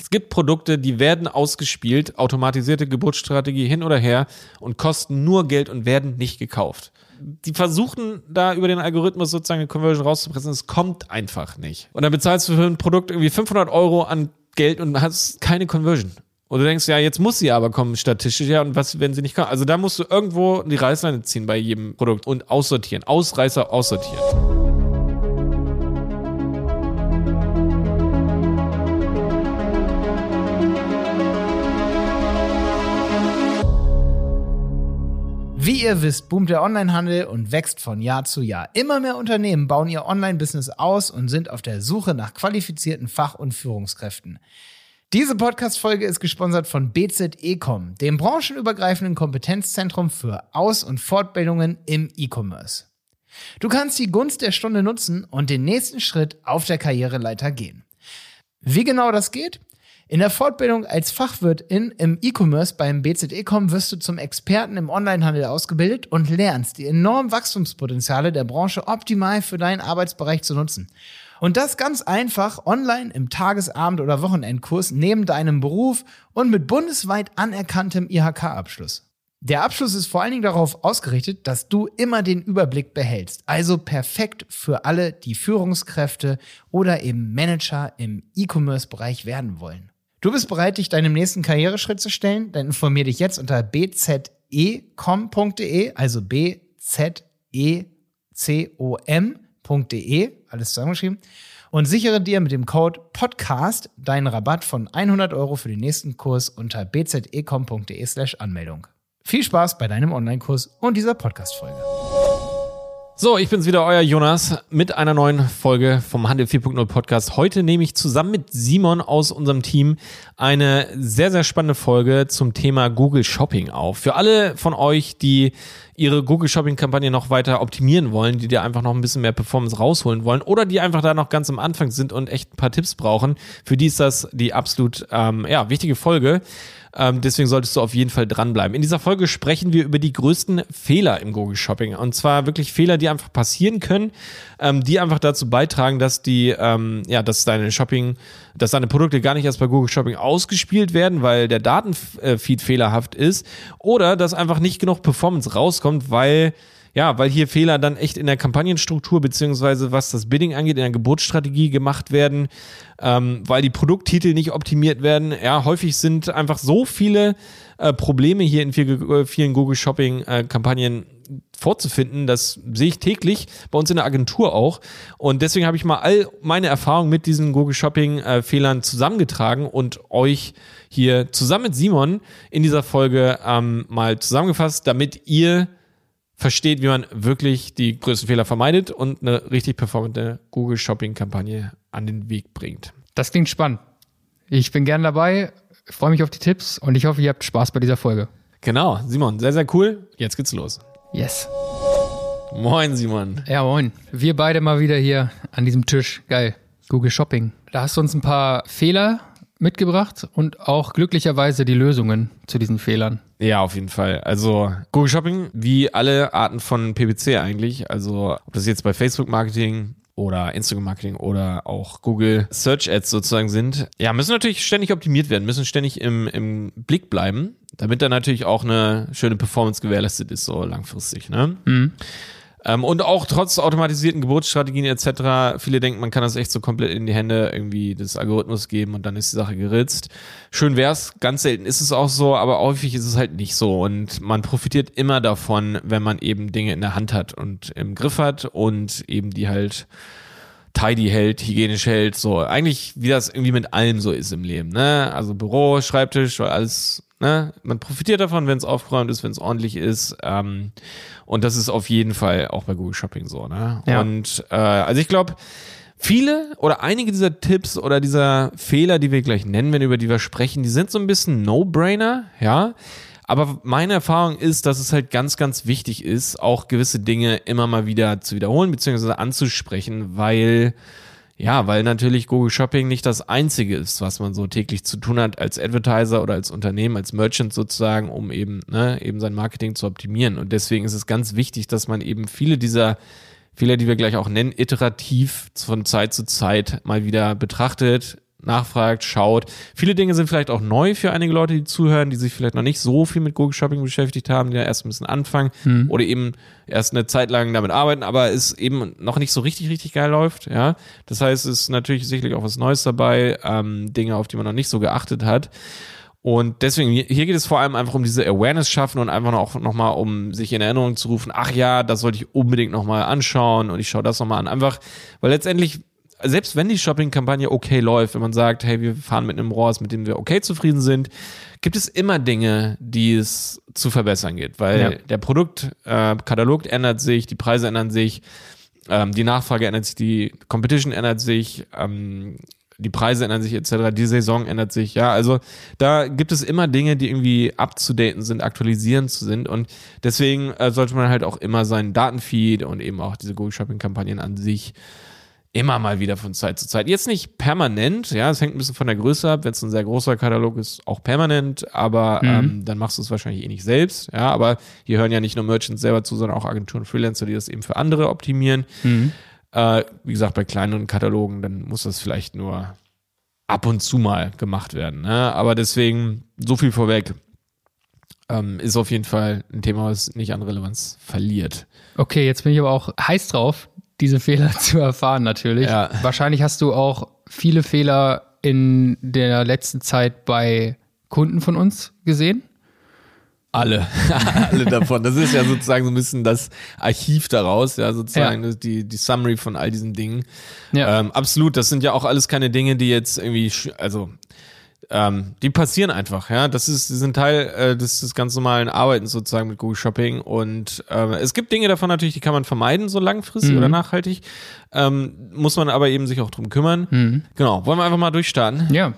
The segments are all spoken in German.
Es gibt Produkte, die werden ausgespielt, automatisierte Geburtsstrategie hin oder her und kosten nur Geld und werden nicht gekauft. Die versuchen da über den Algorithmus sozusagen eine Conversion rauszupressen, es kommt einfach nicht. Und dann bezahlst du für ein Produkt irgendwie 500 Euro an Geld und hast keine Conversion. Und du denkst, ja, jetzt muss sie aber kommen, statistisch, ja, und was, wenn sie nicht kommen? Also da musst du irgendwo die Reißleine ziehen bei jedem Produkt und aussortieren. Ausreißer aussortieren. Wie ihr wisst, boomt der Onlinehandel und wächst von Jahr zu Jahr. Immer mehr Unternehmen bauen ihr Online-Business aus und sind auf der Suche nach qualifizierten Fach- und Führungskräften. Diese Podcast-Folge ist gesponsert von BZEcom, dem branchenübergreifenden Kompetenzzentrum für Aus- und Fortbildungen im E-Commerce. Du kannst die Gunst der Stunde nutzen und den nächsten Schritt auf der Karriereleiter gehen. Wie genau das geht? In der Fortbildung als Fachwirtin im E-Commerce beim BZE-Com wirst du zum Experten im Onlinehandel ausgebildet und lernst die enormen Wachstumspotenziale der Branche optimal für deinen Arbeitsbereich zu nutzen. Und das ganz einfach online im Tagesabend- oder Wochenendkurs neben deinem Beruf und mit bundesweit anerkanntem IHK-Abschluss. Der Abschluss ist vor allen Dingen darauf ausgerichtet, dass du immer den Überblick behältst. Also perfekt für alle, die Führungskräfte oder eben Manager im E-Commerce-Bereich werden wollen. Du bist bereit, dich deinem nächsten Karriereschritt zu stellen? Dann informier dich jetzt unter bzecom.de, also bzecom.de, alles zusammengeschrieben, und sichere dir mit dem Code PODCAST deinen Rabatt von 100 Euro für den nächsten Kurs unter bzecom.de slash Anmeldung. Viel Spaß bei deinem Online-Kurs und dieser Podcast-Folge. So, ich bin's wieder, euer Jonas, mit einer neuen Folge vom Handel 4.0 Podcast. Heute nehme ich zusammen mit Simon aus unserem Team eine sehr, sehr spannende Folge zum Thema Google Shopping auf. Für alle von euch, die ihre Google Shopping Kampagne noch weiter optimieren wollen, die dir einfach noch ein bisschen mehr Performance rausholen wollen oder die einfach da noch ganz am Anfang sind und echt ein paar Tipps brauchen, für die ist das die absolut ähm, ja, wichtige Folge. Ähm, deswegen solltest du auf jeden Fall dranbleiben. In dieser Folge sprechen wir über die größten Fehler im Google Shopping. Und zwar wirklich Fehler, die einfach passieren können, ähm, die einfach dazu beitragen, dass die, ähm, ja, dass deine Shopping, dass deine Produkte gar nicht erst bei Google Shopping ausgespielt werden, weil der Datenfeed fehlerhaft ist. Oder dass einfach nicht genug Performance rauskommt, weil ja, weil hier Fehler dann echt in der Kampagnenstruktur beziehungsweise was das Bidding angeht, in der Geburtsstrategie gemacht werden, ähm, weil die Produkttitel nicht optimiert werden. Ja, häufig sind einfach so viele äh, Probleme hier in viel, äh, vielen Google Shopping äh, Kampagnen vorzufinden. Das sehe ich täglich bei uns in der Agentur auch. Und deswegen habe ich mal all meine Erfahrungen mit diesen Google Shopping äh, Fehlern zusammengetragen und euch hier zusammen mit Simon in dieser Folge ähm, mal zusammengefasst, damit ihr versteht, wie man wirklich die größten Fehler vermeidet und eine richtig performante Google Shopping Kampagne an den Weg bringt. Das klingt spannend. Ich bin gern dabei, freue mich auf die Tipps und ich hoffe, ihr habt Spaß bei dieser Folge. Genau, Simon, sehr, sehr cool. Jetzt geht's los. Yes. Moin, Simon. Ja, moin. Wir beide mal wieder hier an diesem Tisch. Geil. Google Shopping. Da hast du uns ein paar Fehler mitgebracht und auch glücklicherweise die Lösungen zu diesen Fehlern. Ja, auf jeden Fall. Also Google Shopping, wie alle Arten von PPC eigentlich, also ob das jetzt bei Facebook Marketing oder Instagram Marketing oder auch Google Search Ads sozusagen sind, ja, müssen natürlich ständig optimiert werden, müssen ständig im, im Blick bleiben, damit da natürlich auch eine schöne Performance gewährleistet ist, so langfristig, ne? Mhm. Ähm, und auch trotz automatisierten Geburtsstrategien etc. Viele denken, man kann das echt so komplett in die Hände irgendwie des Algorithmus geben und dann ist die Sache geritzt. Schön wär's, ganz selten ist es auch so, aber häufig ist es halt nicht so und man profitiert immer davon, wenn man eben Dinge in der Hand hat und im Griff hat und eben die halt tidy hält, hygienisch hält, so eigentlich wie das irgendwie mit allem so ist im Leben, ne? Also Büro, Schreibtisch, alles Ne? Man profitiert davon, wenn es aufgeräumt ist, wenn es ordentlich ist. Ähm, und das ist auf jeden Fall auch bei Google Shopping so. Ne? Ja. Und äh, also ich glaube, viele oder einige dieser Tipps oder dieser Fehler, die wir gleich nennen, wenn über die wir sprechen, die sind so ein bisschen No-Brainer, ja. Aber meine Erfahrung ist, dass es halt ganz, ganz wichtig ist, auch gewisse Dinge immer mal wieder zu wiederholen bzw. anzusprechen, weil ja, weil natürlich Google Shopping nicht das einzige ist, was man so täglich zu tun hat als Advertiser oder als Unternehmen, als Merchant sozusagen, um eben, ne, eben sein Marketing zu optimieren. Und deswegen ist es ganz wichtig, dass man eben viele dieser Fehler, die wir gleich auch nennen, iterativ von Zeit zu Zeit mal wieder betrachtet, nachfragt, schaut. Viele Dinge sind vielleicht auch neu für einige Leute, die zuhören, die sich vielleicht noch nicht so viel mit Google Shopping beschäftigt haben, die ja erst ein bisschen anfangen oder eben erst eine Zeit lang damit arbeiten, aber es eben noch nicht so richtig, richtig geil läuft. Ja, das heißt, es ist natürlich sicherlich auch was Neues dabei, ähm, Dinge, auf die man noch nicht so geachtet hat. Und deswegen, hier hier geht es vor allem einfach um diese Awareness schaffen und einfach auch nochmal um sich in Erinnerung zu rufen, ach ja, das sollte ich unbedingt nochmal anschauen und ich schaue das nochmal an. Einfach, weil letztendlich, selbst wenn die Shopping-Kampagne okay läuft, wenn man sagt, hey, wir fahren mit einem ROAS, mit dem wir okay zufrieden sind, gibt es immer Dinge, die es zu verbessern geht, weil Ja. der Produktkatalog ändert sich, die Preise ändern sich, ähm, die Nachfrage ändert sich, die Competition ändert sich, ähm, die Preise ändern sich etc., die Saison ändert sich, ja, also da gibt es immer Dinge, die irgendwie abzudaten sind, aktualisierend sind und deswegen äh, sollte man halt auch immer seinen Datenfeed und eben auch diese Google Shopping Kampagnen an sich immer mal wieder von Zeit zu Zeit. Jetzt nicht permanent, ja, es hängt ein bisschen von der Größe ab. Wenn es ein sehr großer Katalog ist, auch permanent, aber ähm, dann machst du es wahrscheinlich eh nicht selbst, ja. Aber hier hören ja nicht nur Merchants selber zu, sondern auch Agenturen, Freelancer, die das eben für andere optimieren. Äh, wie gesagt, bei kleineren Katalogen, dann muss das vielleicht nur ab und zu mal gemacht werden. Ne? Aber deswegen, so viel vorweg, ähm, ist auf jeden Fall ein Thema, was nicht an Relevanz verliert. Okay, jetzt bin ich aber auch heiß drauf, diese Fehler zu erfahren natürlich. Ja. Wahrscheinlich hast du auch viele Fehler in der letzten Zeit bei Kunden von uns gesehen. Alle, alle davon. Das ist ja sozusagen so ein bisschen das Archiv daraus, ja, sozusagen Ja. die, die Summary von all diesen Dingen. Ja. Ähm, absolut, das sind ja auch alles keine Dinge, die jetzt irgendwie, also ähm, die passieren einfach, ja. Das ist, die sind Teil äh, des, des ganz normalen Arbeitens sozusagen mit Google Shopping. Und ähm, es gibt Dinge davon natürlich, die kann man vermeiden, so langfristig oder nachhaltig. Ähm, muss man aber eben sich auch drum kümmern. Genau, wollen wir einfach mal durchstarten. Ja.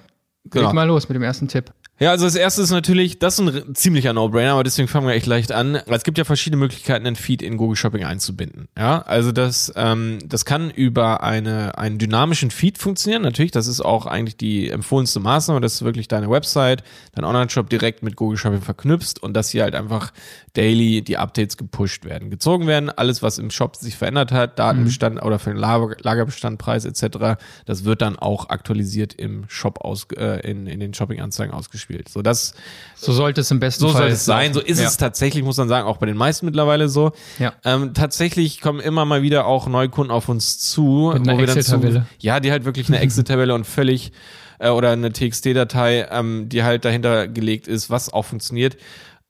Genau. Leg mal los mit dem ersten Tipp. Ja, also das erste ist natürlich, das ist ein ziemlicher No-Brainer, aber deswegen fangen wir echt leicht an. Es gibt ja verschiedene Möglichkeiten, einen Feed in Google Shopping einzubinden. Ja, also das, ähm, das kann über eine, einen dynamischen Feed funktionieren. Natürlich, das ist auch eigentlich die empfohlenste Maßnahme, dass du wirklich deine Website, dein Online-Shop direkt mit Google Shopping verknüpfst und dass hier halt einfach daily die Updates gepusht werden, gezogen werden. Alles, was im Shop sich verändert hat, Datenbestand oder für den Lager, Lagerbestand, Preis etc., das wird dann auch aktualisiert im Shop aus, äh, in, in den Shopping-Anzeigen ausgespielt. So, das, So sollte es im besten so Fall soll es sein. So ist ja. es tatsächlich, muss man sagen, auch bei den meisten mittlerweile so. Ja. Ähm, tatsächlich kommen immer mal wieder auch Neukunden auf uns zu, Mit einer wo wir dann zu, Excel-Tabelle. ja, die halt wirklich eine Excel-Tabelle und völlig äh, oder eine TXT-Datei, ähm, die halt dahinter gelegt ist, was auch funktioniert.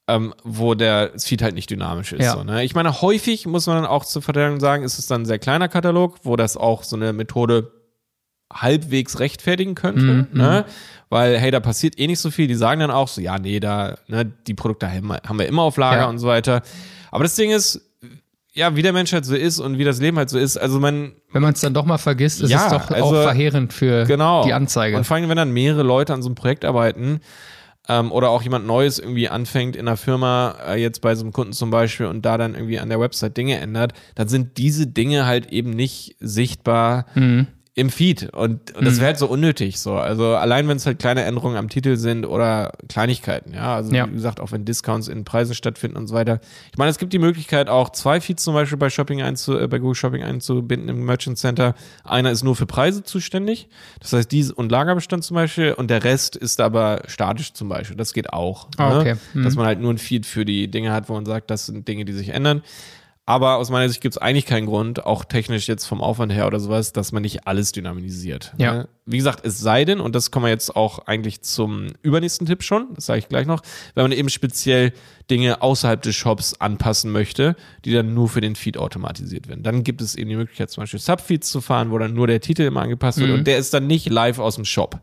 Ähm, wo der Feed halt nicht dynamisch ist. Ja. So, ne? Ich meine, häufig muss man dann auch zur Verteidigung sagen, ist es dann ein sehr kleiner Katalog, wo das auch so eine Methode halbwegs rechtfertigen könnte, ne? Weil, hey, da passiert eh nicht so viel. Die sagen dann auch so, ja, nee, da, ne, die Produkte haben wir, haben wir immer auf Lager Ja. und so weiter. Aber das Ding ist, ja, wie der Mensch halt so ist und wie das Leben halt so ist, also man, Wenn man es dann doch mal vergisst, ist Ja, es doch also- auch verheerend für genau. die Anzeige. Und vor allem, wenn dann mehrere Leute an so einem Projekt arbeiten, ähm, oder auch jemand Neues irgendwie anfängt in einer Firma, äh, jetzt bei so einem Kunden zum Beispiel, und da dann irgendwie an der Website Dinge ändert, dann sind diese Dinge halt eben nicht sichtbar Mhm. Im Feed. Und, und das wäre halt so unnötig. So. Also allein wenn es halt kleine Änderungen am Titel sind oder Kleinigkeiten, ja. Also Ja. wie gesagt, auch wenn Discounts in Preisen stattfinden und so weiter. Ich meine, es gibt die Möglichkeit, auch zwei Feeds zum Beispiel bei Shopping einzu, äh, bei Google Shopping einzubinden im Merchant Center. Einer ist nur für Preise zuständig. Das heißt, dies und Lagerbestand zum Beispiel und der Rest ist aber statisch zum Beispiel. Das geht auch. Ah, ne? okay. Mhm. Dass man halt nur ein Feed für die Dinge hat, wo man sagt, das sind Dinge, die sich ändern. Aber aus meiner Sicht gibt es eigentlich keinen Grund, auch technisch jetzt vom Aufwand her oder sowas, dass man nicht alles dynamisiert. Ja. Ne? Wie gesagt, es sei denn, und das kommen wir jetzt auch eigentlich zum übernächsten Tipp schon, das sage ich gleich noch, wenn man eben speziell Dinge außerhalb des Shops anpassen möchte, die dann nur für den Feed automatisiert werden. Dann gibt es eben die Möglichkeit, zum Beispiel Subfeeds zu fahren, wo dann nur der Titel immer angepasst wird und der ist dann nicht live aus dem Shop.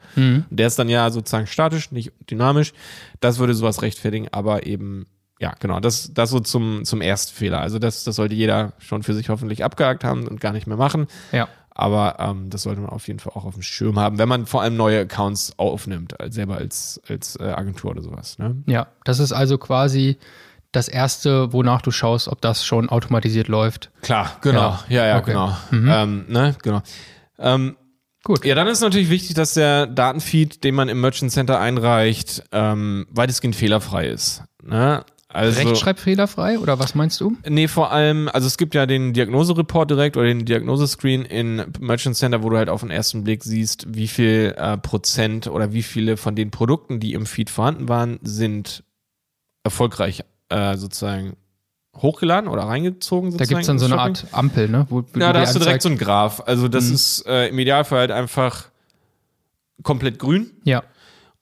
Der ist dann ja sozusagen statisch, nicht dynamisch. Das würde sowas rechtfertigen, aber eben ja, genau, das, das so zum, zum Erstfehler. Also das, das sollte jeder schon für sich hoffentlich abgehakt haben und gar nicht mehr machen. Ja. Aber ähm, das sollte man auf jeden Fall auch auf dem Schirm haben, wenn man vor allem neue Accounts aufnimmt, als selber als, als äh, Agentur oder sowas. Ne? Ja, das ist also quasi das erste, wonach du schaust, ob das schon automatisiert läuft. Klar, genau. Ja, ja, Okay. genau. Ähm, ne? genau. Ähm, Gut. Ja, dann ist natürlich wichtig, dass der Datenfeed, den man im Merchant Center einreicht, ähm, weitestgehend fehlerfrei ist. Ne? Also, Rechtschreibfehlerfrei oder was meinst du? Nee, vor allem, also es gibt ja den Diagnosereport direkt oder den Diagnosescreen in Merchant Center, wo du halt auf den ersten Blick siehst, wie viel äh, Prozent oder wie viele von den Produkten, die im Feed vorhanden waren, sind erfolgreich äh, sozusagen hochgeladen oder reingezogen. Da gibt es dann so eine Art Ampel, ne? Wo, wo ja, da hast du direkt so einen Graph. Also das mhm. ist äh, im Idealfall halt einfach komplett grün. Ja.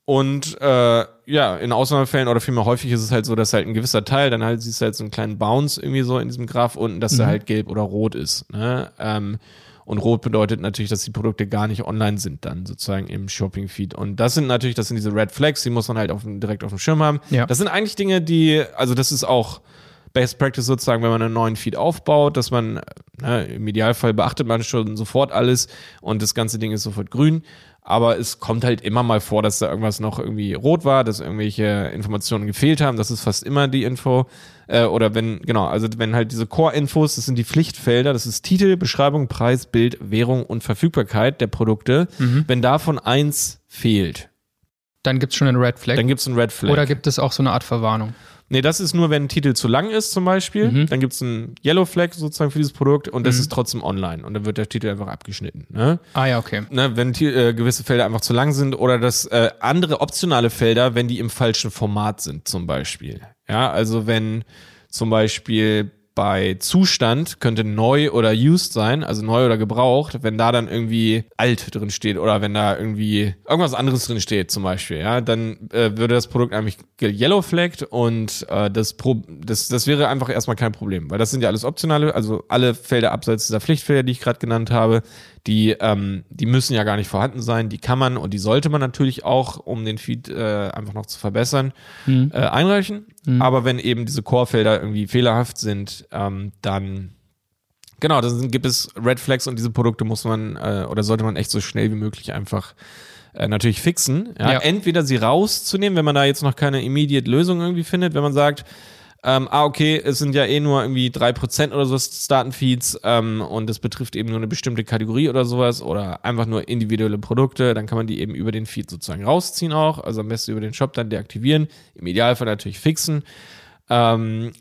Und äh, ja, in Ausnahmefällen oder vielmehr häufig ist es halt so, dass halt ein gewisser Teil, dann halt siehst du halt so einen kleinen Bounce irgendwie so in diesem Graph unten, dass mhm. der halt gelb oder rot ist. Ne? Ähm, und rot bedeutet natürlich, dass die Produkte gar nicht online sind dann sozusagen im Shopping-Feed. Und das sind natürlich, das sind diese Red Flags, die muss man halt auf, direkt auf dem Schirm haben. Ja. Das sind eigentlich Dinge, die, also das ist auch Best Practice sozusagen, wenn man einen neuen Feed aufbaut, dass man, ne, im Idealfall beachtet man schon sofort alles und das ganze Ding ist sofort grün aber es kommt halt immer mal vor, dass da irgendwas noch irgendwie rot war, dass irgendwelche Informationen gefehlt haben. Das ist fast immer die Info. Äh, oder wenn, genau, also wenn halt diese Core-Infos, das sind die Pflichtfelder, das ist Titel, Beschreibung, Preis, Bild, Währung und Verfügbarkeit der Produkte. Mhm. Wenn davon eins fehlt, dann gibt es schon einen Red Flag. Dann gibt es einen Red Flag. Oder gibt es auch so eine Art Verwarnung? Nee, das ist nur, wenn ein Titel zu lang ist, zum Beispiel. Mhm. Dann gibt es einen Yellow Flag sozusagen für dieses Produkt und das mhm. ist trotzdem online und dann wird der Titel einfach abgeschnitten. Ne? Ah ja, okay. Ne, wenn äh, gewisse Felder einfach zu lang sind oder das äh, andere optionale Felder, wenn die im falschen Format sind, zum Beispiel. Ja, also wenn zum Beispiel bei Zustand könnte neu oder used sein, also neu oder gebraucht, wenn da dann irgendwie alt drin steht oder wenn da irgendwie irgendwas anderes drin steht zum Beispiel, ja, dann äh, würde das Produkt eigentlich yellowflagged und äh, das, Pro das, das wäre einfach erstmal kein Problem, weil das sind ja alles optionale, also alle Felder abseits dieser Pflichtfelder, die ich gerade genannt habe, die, ähm, die müssen ja gar nicht vorhanden sein, die kann man und die sollte man natürlich auch, um den Feed äh, einfach noch zu verbessern, mhm. äh, einreichen. Mhm. Aber wenn eben diese Core-Felder irgendwie fehlerhaft sind, ähm, dann genau, dann gibt es Red Flags und diese Produkte muss man äh, oder sollte man echt so schnell wie möglich einfach äh, natürlich fixen. Ja? ja? Entweder sie rauszunehmen, wenn man da jetzt noch keine immediate Lösung irgendwie findet, wenn man sagt, ähm, ah, okay, es sind ja eh nur irgendwie drei Prozent oder so des Datenfeeds ähm, und es betrifft eben nur eine bestimmte Kategorie oder sowas oder einfach nur individuelle Produkte, dann kann man die eben über den Feed sozusagen rausziehen auch, also am besten über den Shop dann deaktivieren, im Idealfall natürlich fixen. Ähm,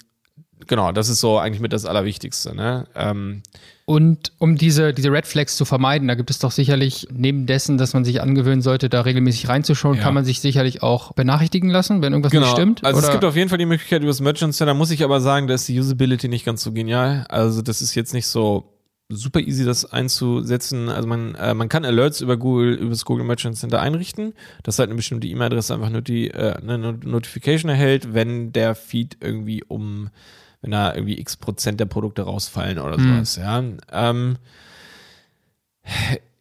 genau, das ist so eigentlich mit das Allerwichtigste. Ne? Ähm, und um diese, diese Red Flags zu vermeiden, da gibt es doch sicherlich, neben dessen, dass man sich angewöhnen sollte, da regelmäßig reinzuschauen, ja. kann man sich sicherlich auch benachrichtigen lassen, wenn irgendwas genau. nicht stimmt. Also oder? es gibt auf jeden Fall die Möglichkeit über das Merchant Center, muss ich aber sagen, da ist die Usability nicht ganz so genial. Also das ist jetzt nicht so super easy, das einzusetzen. Also man, äh, man kann Alerts über Google, über das Google Merchant Center einrichten, dass halt eine bestimmte E-Mail-Adresse einfach nur die äh, eine Notification erhält, wenn der Feed irgendwie um wenn da irgendwie x Prozent der Produkte rausfallen oder mhm. sowas, ja. Ähm,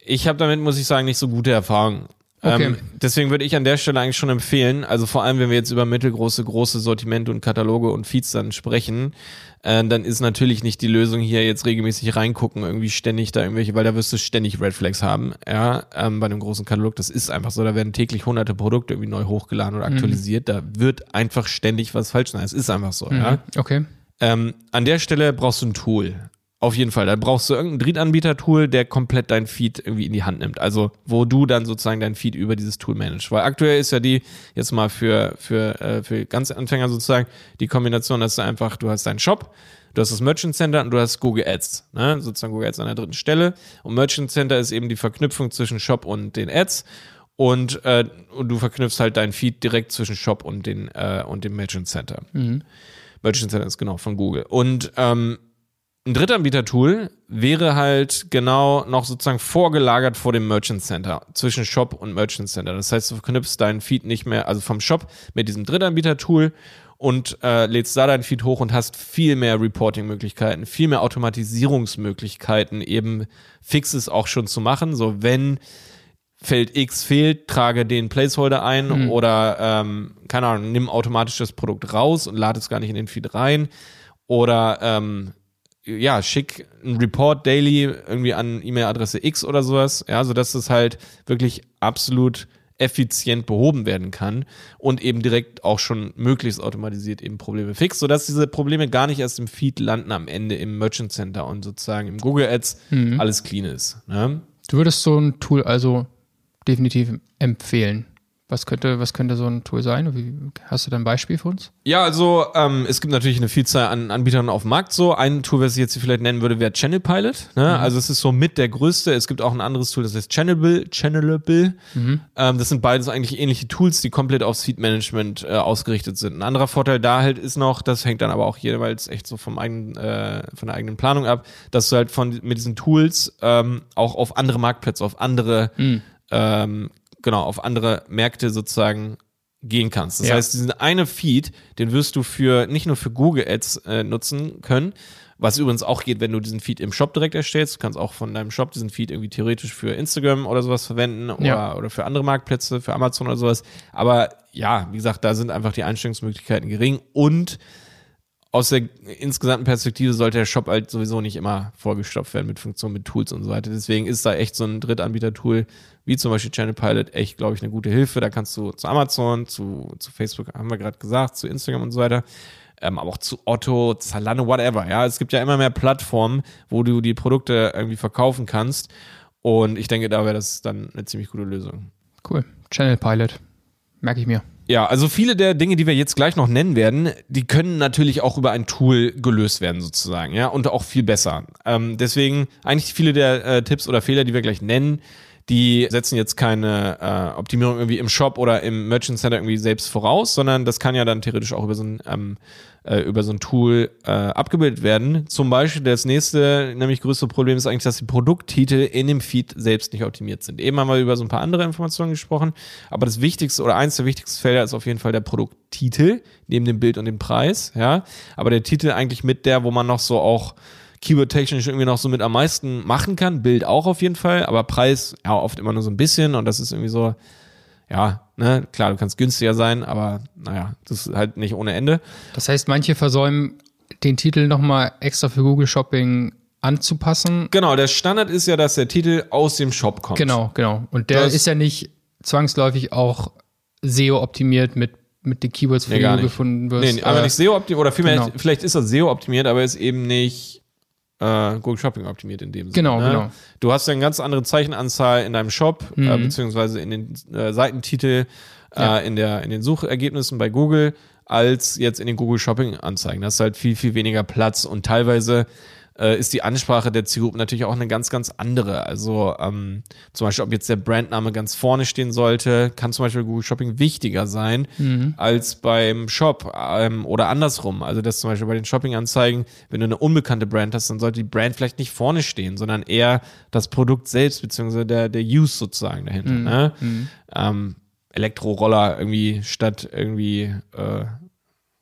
ich habe damit, muss ich sagen, nicht so gute Erfahrungen. Okay. Ähm, deswegen würde ich an der Stelle eigentlich schon empfehlen, also vor allem, wenn wir jetzt über mittelgroße, große Sortimente und Kataloge und Feeds dann sprechen, äh, dann ist natürlich nicht die Lösung hier jetzt regelmäßig reingucken, irgendwie ständig da irgendwelche, weil da wirst du ständig Red Flags haben, ja, ähm, bei einem großen Katalog. Das ist einfach so, da werden täglich hunderte Produkte irgendwie neu hochgeladen oder mhm. aktualisiert. Mhm. Da wird einfach ständig was falsch sein. Es ist einfach so, mhm. ja. Okay. Ähm, an der Stelle brauchst du ein Tool. Auf jeden Fall. Da brauchst du irgendein Drittanbieter-Tool, der komplett dein Feed irgendwie in die Hand nimmt. Also, wo du dann sozusagen dein Feed über dieses Tool managst. Weil aktuell ist ja die, jetzt mal für, für, äh, für ganz Anfänger sozusagen, die Kombination, dass du einfach, du hast deinen Shop, du hast das Merchant Center und du hast Google Ads. Ne? Sozusagen Google Ads an der dritten Stelle. Und Merchant Center ist eben die Verknüpfung zwischen Shop und den Ads. Und, äh, und du verknüpfst halt deinen Feed direkt zwischen Shop und, den, äh, und dem Merchant Center. Mhm. Merchant Center ist genau von Google. Und ähm, ein Drittanbieter-Tool wäre halt genau noch sozusagen vorgelagert vor dem Merchant Center, zwischen Shop und Merchant Center. Das heißt, du verknüpfst deinen Feed nicht mehr, also vom Shop mit diesem Drittanbieter-Tool und äh, lädst da deinen Feed hoch und hast viel mehr Reporting-Möglichkeiten, viel mehr Automatisierungsmöglichkeiten, eben Fixes auch schon zu machen. So, wenn Feld X fehlt, trage den Placeholder ein mhm. oder, ähm, keine Ahnung, nimm automatisch das Produkt raus und lade es gar nicht in den Feed rein. Oder, ähm, ja, schick einen Report daily irgendwie an E-Mail-Adresse X oder sowas, ja, sodass das halt wirklich absolut effizient behoben werden kann und eben direkt auch schon möglichst automatisiert eben Probleme fixt, sodass diese Probleme gar nicht erst im Feed landen am Ende im Merchant Center und sozusagen im Google Ads mhm. alles clean ist. Ne? Du würdest so ein Tool also definitiv empfehlen. Was könnte, was könnte so ein Tool sein? Wie, hast du da ein Beispiel für uns? Ja, also ähm, es gibt natürlich eine Vielzahl an Anbietern auf dem Markt. So ein Tool, was ich jetzt hier vielleicht nennen würde, wäre Channel Pilot. Ne? Mhm. Also es ist so mit der größte. Es gibt auch ein anderes Tool, das heißt Channelable. Channelable. Mhm. Ähm, das sind beides eigentlich ähnliche Tools, die komplett aufs Feed Management äh, ausgerichtet sind. Ein anderer Vorteil da halt ist noch, das hängt dann aber auch jeweils echt so vom eigenen, äh, von der eigenen Planung ab, dass du halt von mit diesen Tools ähm, auch auf andere Marktplätze, auf andere mhm. Ähm, genau, auf andere Märkte sozusagen gehen kannst. Das ja. heißt, diesen eine Feed, den wirst du für nicht nur für Google Ads äh, nutzen können, was übrigens auch geht, wenn du diesen Feed im Shop direkt erstellst. Du kannst auch von deinem Shop diesen Feed irgendwie theoretisch für Instagram oder sowas verwenden oder, ja. oder für andere Marktplätze, für Amazon oder sowas. Aber ja, wie gesagt, da sind einfach die Einstellungsmöglichkeiten gering und aus der insgesamten Perspektive sollte der Shop halt sowieso nicht immer vorgestopft werden mit Funktionen, mit Tools und so weiter. Deswegen ist da echt so ein Drittanbieter-Tool wie zum Beispiel Channel Pilot echt, glaube ich, eine gute Hilfe. Da kannst du zu Amazon, zu, zu Facebook, haben wir gerade gesagt, zu Instagram und so weiter, ähm, aber auch zu Otto, Zalando, whatever. Ja, es gibt ja immer mehr Plattformen, wo du die Produkte irgendwie verkaufen kannst. Und ich denke, da wäre das dann eine ziemlich gute Lösung. Cool. Channel Pilot. Merke ich mir. Ja, also viele der Dinge, die wir jetzt gleich noch nennen werden, die können natürlich auch über ein Tool gelöst werden sozusagen, ja, und auch viel besser. Ähm, deswegen eigentlich viele der äh, Tipps oder Fehler, die wir gleich nennen, die setzen jetzt keine äh, Optimierung irgendwie im Shop oder im Merchant Center irgendwie selbst voraus, sondern das kann ja dann theoretisch auch über so ein, ähm, äh, über so ein Tool äh, abgebildet werden. Zum Beispiel das nächste, nämlich größte Problem ist eigentlich, dass die Produkttitel in dem Feed selbst nicht optimiert sind. Eben haben wir über so ein paar andere Informationen gesprochen, aber das wichtigste oder eins der wichtigsten Felder ist auf jeden Fall der Produkttitel, neben dem Bild und dem Preis, ja. Aber der Titel eigentlich mit der, wo man noch so auch keyword-technisch irgendwie noch so mit am meisten machen kann. Bild auch auf jeden Fall, aber Preis ja oft immer nur so ein bisschen und das ist irgendwie so, ja, ne, klar, du kannst günstiger sein, aber naja, das ist halt nicht ohne Ende. Das heißt, manche versäumen den Titel nochmal extra für Google Shopping anzupassen. Genau, der Standard ist ja, dass der Titel aus dem Shop kommt. Genau, genau. Und der das ist ja nicht zwangsläufig auch SEO optimiert mit mit den Keywords, nee, du gefunden wirst. Nee, aber nicht SEO optimiert, oder vielmehr, genau. vielleicht ist er SEO optimiert, aber ist eben nicht äh, Google Shopping optimiert in dem Sinne. Genau, ne? genau. Du hast ja eine ganz andere Zeichenanzahl in deinem Shop, äh, mhm. äh, beziehungsweise in den äh, Seitentitel, äh, ja. in, der, in den Suchergebnissen bei Google, als jetzt in den Google Shopping Anzeigen. Das ist halt viel, viel weniger Platz und teilweise äh, ist die Ansprache der Zielgruppe natürlich auch eine ganz, ganz andere. Also ähm, zum Beispiel, ob jetzt der Brandname ganz vorne stehen sollte, kann zum Beispiel Google Shopping wichtiger sein mhm. als beim Shop ähm, oder andersrum. Also dass zum Beispiel bei den Shopping-Anzeigen, wenn du eine unbekannte Brand hast, dann sollte die Brand vielleicht nicht vorne stehen, sondern eher das Produkt selbst, beziehungsweise der, der Use sozusagen dahinter. Mhm. Ne? Mhm. Ähm, Elektroroller irgendwie statt irgendwie äh,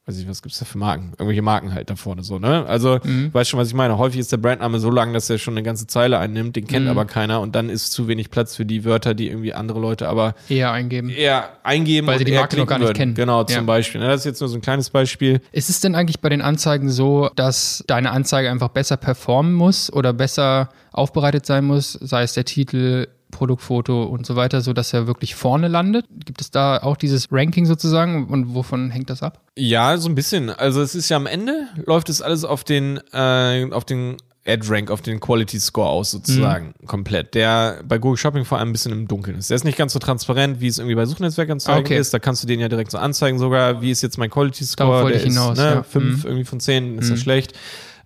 weiß ich, was gibt's da für Marken? Irgendwelche Marken halt da vorne so, ne? Also, mhm. weißt schon, was ich meine. Häufig ist der Brandname so lang, dass er schon eine ganze Zeile einnimmt, den kennt mhm. aber keiner und dann ist zu wenig Platz für die Wörter, die irgendwie andere Leute aber eher eingeben. Eher eingeben Weil sie die Marke noch gar nicht würden. kennen. Genau, zum ja. Beispiel. Ne? Das ist jetzt nur so ein kleines Beispiel. Ist es denn eigentlich bei den Anzeigen so, dass deine Anzeige einfach besser performen muss oder besser aufbereitet sein muss, sei es der Titel, Produktfoto und so weiter, so dass er wirklich vorne landet? Gibt es da auch dieses Ranking sozusagen und wovon hängt das ab? Ja, so ein bisschen. Also es ist ja am Ende läuft es alles auf den äh, auf den Ad Rank, auf den Quality Score aus sozusagen mhm. komplett, der bei Google Shopping vor allem ein bisschen im Dunkeln ist. Der ist nicht ganz so transparent, wie es irgendwie bei Suchnetzwerkanzeigen okay. ist. Da kannst du den ja direkt so anzeigen sogar, wie ist jetzt mein Quality Score, der ist hinaus, ne, ja. fünf mhm. irgendwie von zehn, ist mhm. das schlecht.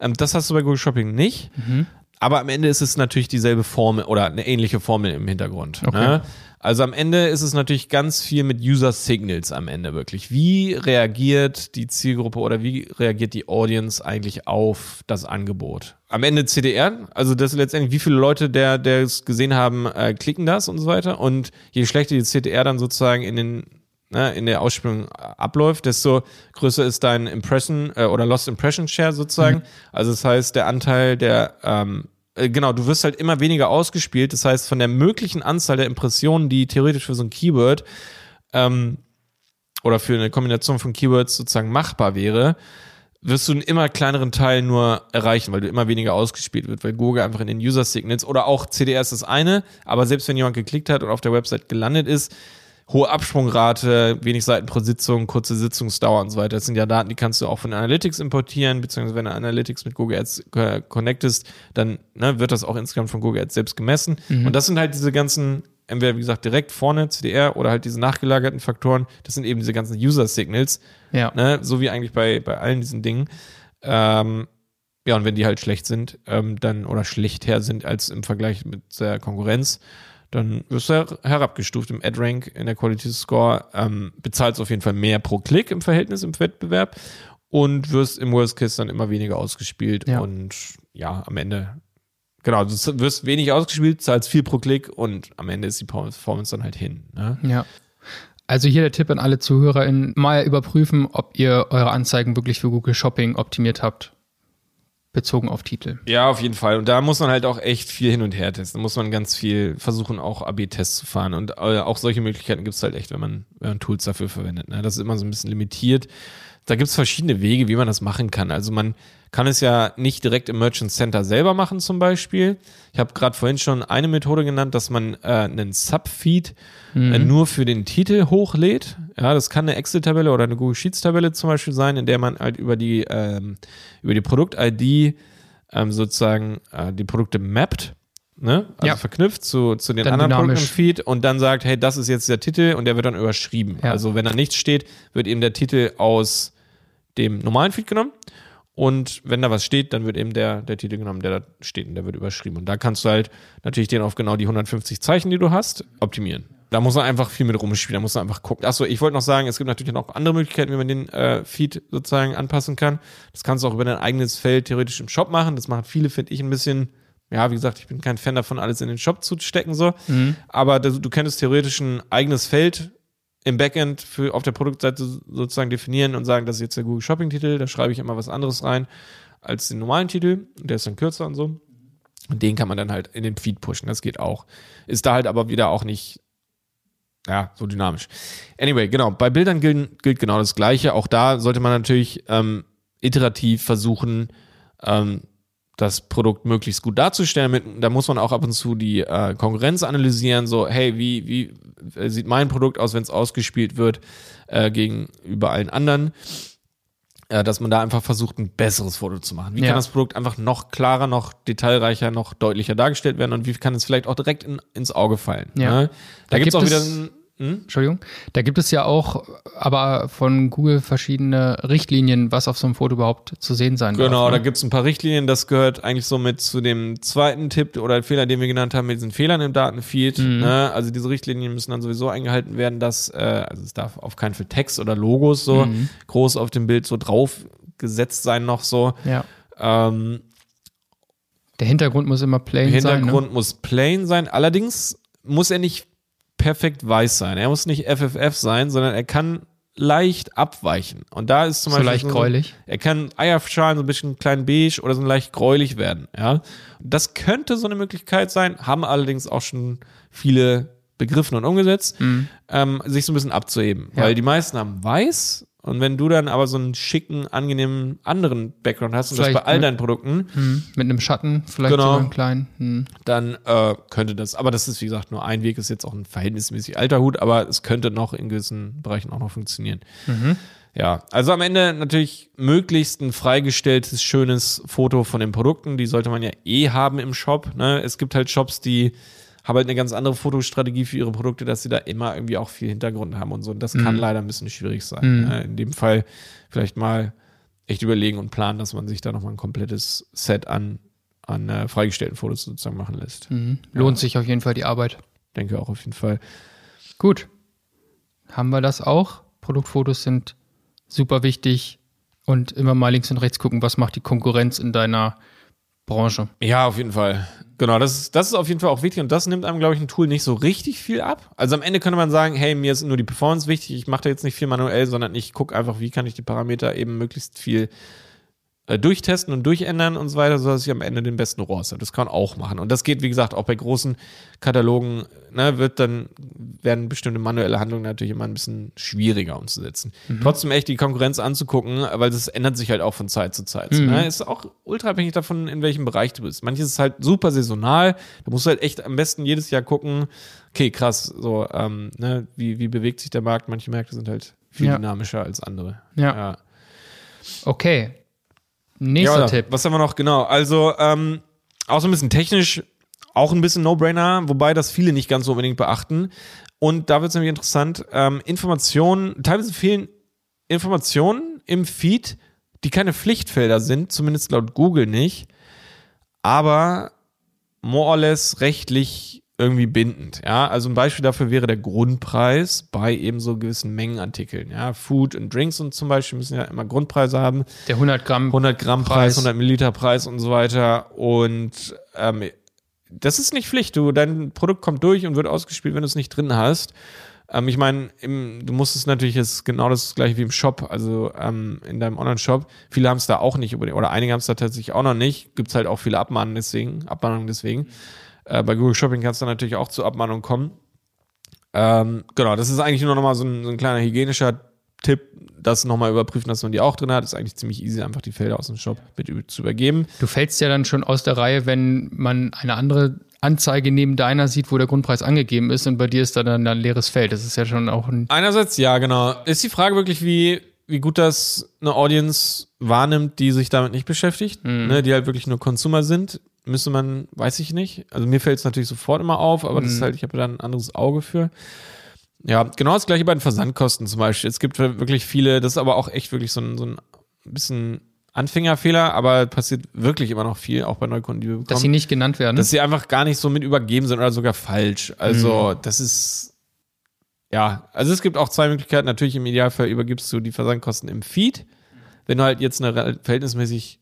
Ähm, das hast du bei Google Shopping nicht. Mhm aber am Ende ist es natürlich dieselbe Formel oder eine ähnliche Formel im Hintergrund. Okay. Ne? Also am Ende ist es natürlich ganz viel mit User Signals am Ende wirklich. Wie reagiert die Zielgruppe oder wie reagiert die Audience eigentlich auf das Angebot? Am Ende CDR, also das letztendlich, wie viele Leute, der, der es gesehen haben, äh, klicken das und so weiter. Und je schlechter die CDR dann sozusagen in den ne, in der Ausspielung abläuft, desto größer ist dein Impression äh, oder Lost Impression Share sozusagen. Mhm. Also das heißt, der Anteil der ähm, äh, genau, du wirst halt immer weniger ausgespielt. Das heißt, von der möglichen Anzahl der Impressionen, die theoretisch für so ein Keyword ähm, oder für eine Kombination von Keywords sozusagen machbar wäre, wirst du einen immer kleineren Teil nur erreichen, weil du immer weniger ausgespielt wird, weil Google einfach in den User Signals oder auch CDR ist das eine, aber selbst wenn jemand geklickt hat und auf der Website gelandet ist, hohe Absprungrate, wenig Seiten pro Sitzung, kurze Sitzungsdauer und so weiter. Das sind ja Daten, die kannst du auch von Analytics importieren, beziehungsweise wenn du Analytics mit Google Ads connectest, dann ne, wird das auch insgesamt von Google Ads selbst gemessen. Mhm. Und das sind halt diese ganzen entweder wie gesagt direkt vorne CDR oder halt diese nachgelagerten Faktoren. Das sind eben diese ganzen User Signals, Ja. ne? so wie eigentlich bei, bei allen diesen Dingen. Ähm, ja, und wenn die halt schlecht sind, ähm, dann oder schlechter sind als im Vergleich mit der Konkurrenz, dann wirst du her- herabgestuft im Ad-Rank, in der Quality Score, ähm, bezahlst auf jeden Fall mehr pro Klick im Verhältnis im Wettbewerb und wirst im Worst Case dann immer weniger ausgespielt Ja. und ja, am Ende, genau, du wirst wenig ausgespielt, zahlst viel pro Klick und am Ende ist die Performance dann halt hin. Ne? Ja. Also hier der Tipp an alle ZuhörerInnen, mal überprüfen, ob ihr eure Anzeigen wirklich für Google Shopping optimiert habt. Bezogen auf Titel. Ja, auf jeden Fall. Und da muss man halt auch echt viel hin und her testen. Da muss man ganz viel versuchen, auch AB-Tests zu fahren. Und äh, auch solche Möglichkeiten gibt es halt echt, wenn man, wenn man Tools dafür verwendet. Ne? Das ist immer so ein bisschen limitiert. Da gibt es verschiedene Wege, wie man das machen kann. Also man kann es ja nicht direkt im Merchant Center selber machen zum Beispiel. Ich habe gerade vorhin schon eine Methode genannt, dass man äh, einen Subfeed äh, nur für den Titel hochlädt. Ja, das kann eine Excel-Tabelle oder eine Google Sheets-Tabelle zum Beispiel sein, in der man halt über die, ähm, über die Produkt-ID ähm, sozusagen äh, die Produkte mappt. Ne? Also Ja. verknüpft zu, zu den Dann anderen Produkten dynamisch. Feed und dann sagt, hey, das ist jetzt der Titel und der wird dann überschrieben. Ja. Also wenn da nichts steht, wird eben der Titel aus dem normalen Feed genommen. Und wenn da was steht, dann wird eben der, der Titel genommen, der da steht und der wird überschrieben. Und da kannst du halt natürlich den auf genau die 150 Zeichen, die du hast, optimieren. Da muss man einfach viel mit rumspielen, da muss man einfach gucken. Achso, ich wollte noch sagen, es gibt natürlich noch andere Möglichkeiten, wie man den äh, Feed sozusagen anpassen kann. Das kannst du auch über dein eigenes Feld theoretisch im Shop machen. Das machen viele, finde ich, ein bisschen, ja, wie gesagt, ich bin kein Fan davon, alles in den Shop zu stecken, so. Aber das, du könntest theoretisch ein eigenes Feld im Backend für, auf der Produktseite sozusagen definieren und sagen, das ist jetzt der Google Shopping Titel, da schreibe ich immer was anderes rein als den normalen Titel. Der ist dann kürzer und so. Und den kann man dann halt in den Feed pushen. Das geht auch. Ist da halt aber wieder auch nicht, ja, so dynamisch. Anyway, genau. Bei Bildern gilt, gilt genau das Gleiche. Auch da sollte man natürlich ähm, iterativ versuchen, ähm, das Produkt möglichst gut darzustellen. Mit, da muss man auch ab und zu die äh, Konkurrenz analysieren. So, hey, wie, wie äh, sieht mein Produkt aus, wenn es ausgespielt wird äh, gegenüber allen anderen? Äh, dass man da einfach versucht, ein besseres Foto zu machen. Wie Ja. kann das Produkt einfach noch klarer, noch detailreicher, noch deutlicher dargestellt werden und wie kann es vielleicht auch direkt in, ins Auge fallen? Ja. Ne? Da, Da gibt auch wieder es- ein, hm? Entschuldigung. Da gibt es ja auch aber von Google verschiedene Richtlinien, was auf so einem Foto überhaupt zu sehen sein Genau, darf. da ne? gibt's ein paar Richtlinien, das gehört eigentlich so mit zu dem zweiten Tipp oder Fehler, den wir genannt haben, mit diesen Fehlern im Datenfeed. Mhm. Ne? Also diese Richtlinien müssen dann sowieso eingehalten werden, dass, äh, also es darf auf keinen Fall Text oder Logos so Mhm. groß auf dem Bild so drauf gesetzt sein noch so. Ja. Ähm, Der Hintergrund muss immer plain der sein. Hintergrund muss plain sein, allerdings muss er nicht perfekt weiß sein. Er muss nicht FFF sein, sondern er kann leicht abweichen. Und da ist zum So Beispiel leicht gräulich. Er kann Eierschalen so ein bisschen klein beige oder so leicht gräulich werden. Ja, das könnte so eine Möglichkeit sein, haben allerdings auch schon viele begriffen und umgesetzt, ähm, sich so ein bisschen abzuheben, Mhm. Ja. weil die meisten haben weiß. Und wenn du dann aber so einen schicken, angenehmen anderen Background hast und das bei all mit- deinen Produkten, Hm. Mit einem Schatten, vielleicht Genau. sogar einen kleinen. Hm. dann äh, könnte das, aber das ist wie gesagt nur ein Weg, ist jetzt auch ein verhältnismäßig alter Hut, aber es könnte noch in gewissen Bereichen auch noch funktionieren. Ja, also am Ende natürlich möglichst ein freigestelltes, schönes Foto von den Produkten, die sollte man ja eh haben im Shop. Ne? Es gibt halt Shops, die haben halt eine ganz andere Fotostrategie für ihre Produkte, dass sie da immer irgendwie auch viel Hintergrund haben und so. Und das kann leider ein bisschen schwierig sein. Ne? In dem Fall vielleicht mal echt überlegen und planen, dass man sich da nochmal ein komplettes Set an, an äh, freigestellten Fotos sozusagen machen lässt. Mhm. Lohnt sich auf jeden Fall die Arbeit. Denke auch auf jeden Fall. Gut. Haben wir das auch? Produktfotos sind super wichtig und immer mal links und rechts gucken, was macht die Konkurrenz in deiner Branche. Ja, auf jeden Fall. Genau, das ist, das ist auf jeden Fall auch wichtig und das nimmt einem, glaube ich, ein Tool nicht so richtig viel ab. Also am Ende könnte man sagen, hey, mir ist nur die Performance wichtig, ich mache da jetzt nicht viel manuell, sondern ich gucke einfach, wie kann ich die Parameter eben möglichst viel äh, durchtesten und durchändern und so weiter, sodass ich am Ende den besten ROAS habe. Das kann man auch machen. Und das geht, wie gesagt, auch bei großen Katalogen, ne, wird dann, werden bestimmte manuelle Handlungen natürlich immer ein bisschen schwieriger umzusetzen. Trotzdem echt die Konkurrenz anzugucken, weil das ändert sich halt auch von Zeit zu Zeit. So, ne? Ist auch ultra abhängig davon, in welchem Bereich du bist. Manches ist halt super saisonal. Da musst du halt echt am besten jedes Jahr gucken, okay, krass, so, ähm, ne, wie, wie bewegt sich der Markt? Manche Märkte sind halt viel Ja. dynamischer als andere. Ja. Okay. Nächster Ja, Tipp. Was haben wir noch? Genau. Also, ähm, auch so ein bisschen technisch auch ein bisschen No-Brainer, wobei das viele nicht ganz so unbedingt beachten. Und da wird es nämlich interessant, ähm, Informationen, teilweise fehlen Informationen im Feed, die keine Pflichtfelder sind, zumindest laut Google nicht, aber more or less rechtlich irgendwie bindend. Ja, also ein Beispiel dafür wäre der Grundpreis bei eben so gewissen Mengenartikeln. Ja, Food und Drinks und zum Beispiel müssen ja immer Grundpreise haben. Der 100 Gramm. 100 Gramm Preis, Preis. 100 Milliliter Preis und so weiter. Und ähm, das ist nicht Pflicht. Du, dein Produkt kommt durch und wird ausgespielt, wenn du es nicht drin hast. Ähm, ich meine, du musst es natürlich, ist genau das gleiche wie im Shop, also ähm, in deinem Online-Shop. Viele haben es da auch nicht oder einige haben es da tatsächlich auch noch nicht. Gibt es halt auch viele Abmahnungen deswegen, Abmahnungen deswegen. Äh, bei Google Shopping kann es dann natürlich auch zu Abmahnungen kommen. Ähm, genau, das ist eigentlich nur nochmal so ein, so ein kleiner hygienischer Tipp, das nochmal überprüfen, dass man die auch drin hat. Ist eigentlich ziemlich easy, einfach die Felder aus dem Shop mit zu übergeben. Du fällst ja dann schon aus der Reihe, wenn man eine andere Anzeige neben deiner sieht, wo der Grundpreis angegeben ist und bei dir ist da dann ein leeres Feld. Das ist ja schon auch ein. Einerseits, ja, genau. Ist die Frage wirklich, wie, wie gut das eine Audience wahrnimmt, die sich damit nicht beschäftigt, ne, die halt wirklich nur Consumer sind. Müsste man, weiß ich nicht. Also mir fällt es natürlich sofort immer auf, aber das ist halt, ich habe da ein anderes Auge für. Ja, genau das gleiche bei den Versandkosten zum Beispiel. Es gibt wirklich viele, das ist aber auch echt wirklich so ein, so ein bisschen Anfängerfehler, aber passiert wirklich immer noch viel, auch bei Neukunden, die wir bekommen Dass sie nicht genannt werden. dass sie einfach gar nicht so mit übergeben sind oder sogar falsch. Also, Mhm. das ist. Ja, also es gibt auch zwei Möglichkeiten. Natürlich im Idealfall übergibst du die Versandkosten im Feed. Wenn du halt jetzt eine verhältnismäßig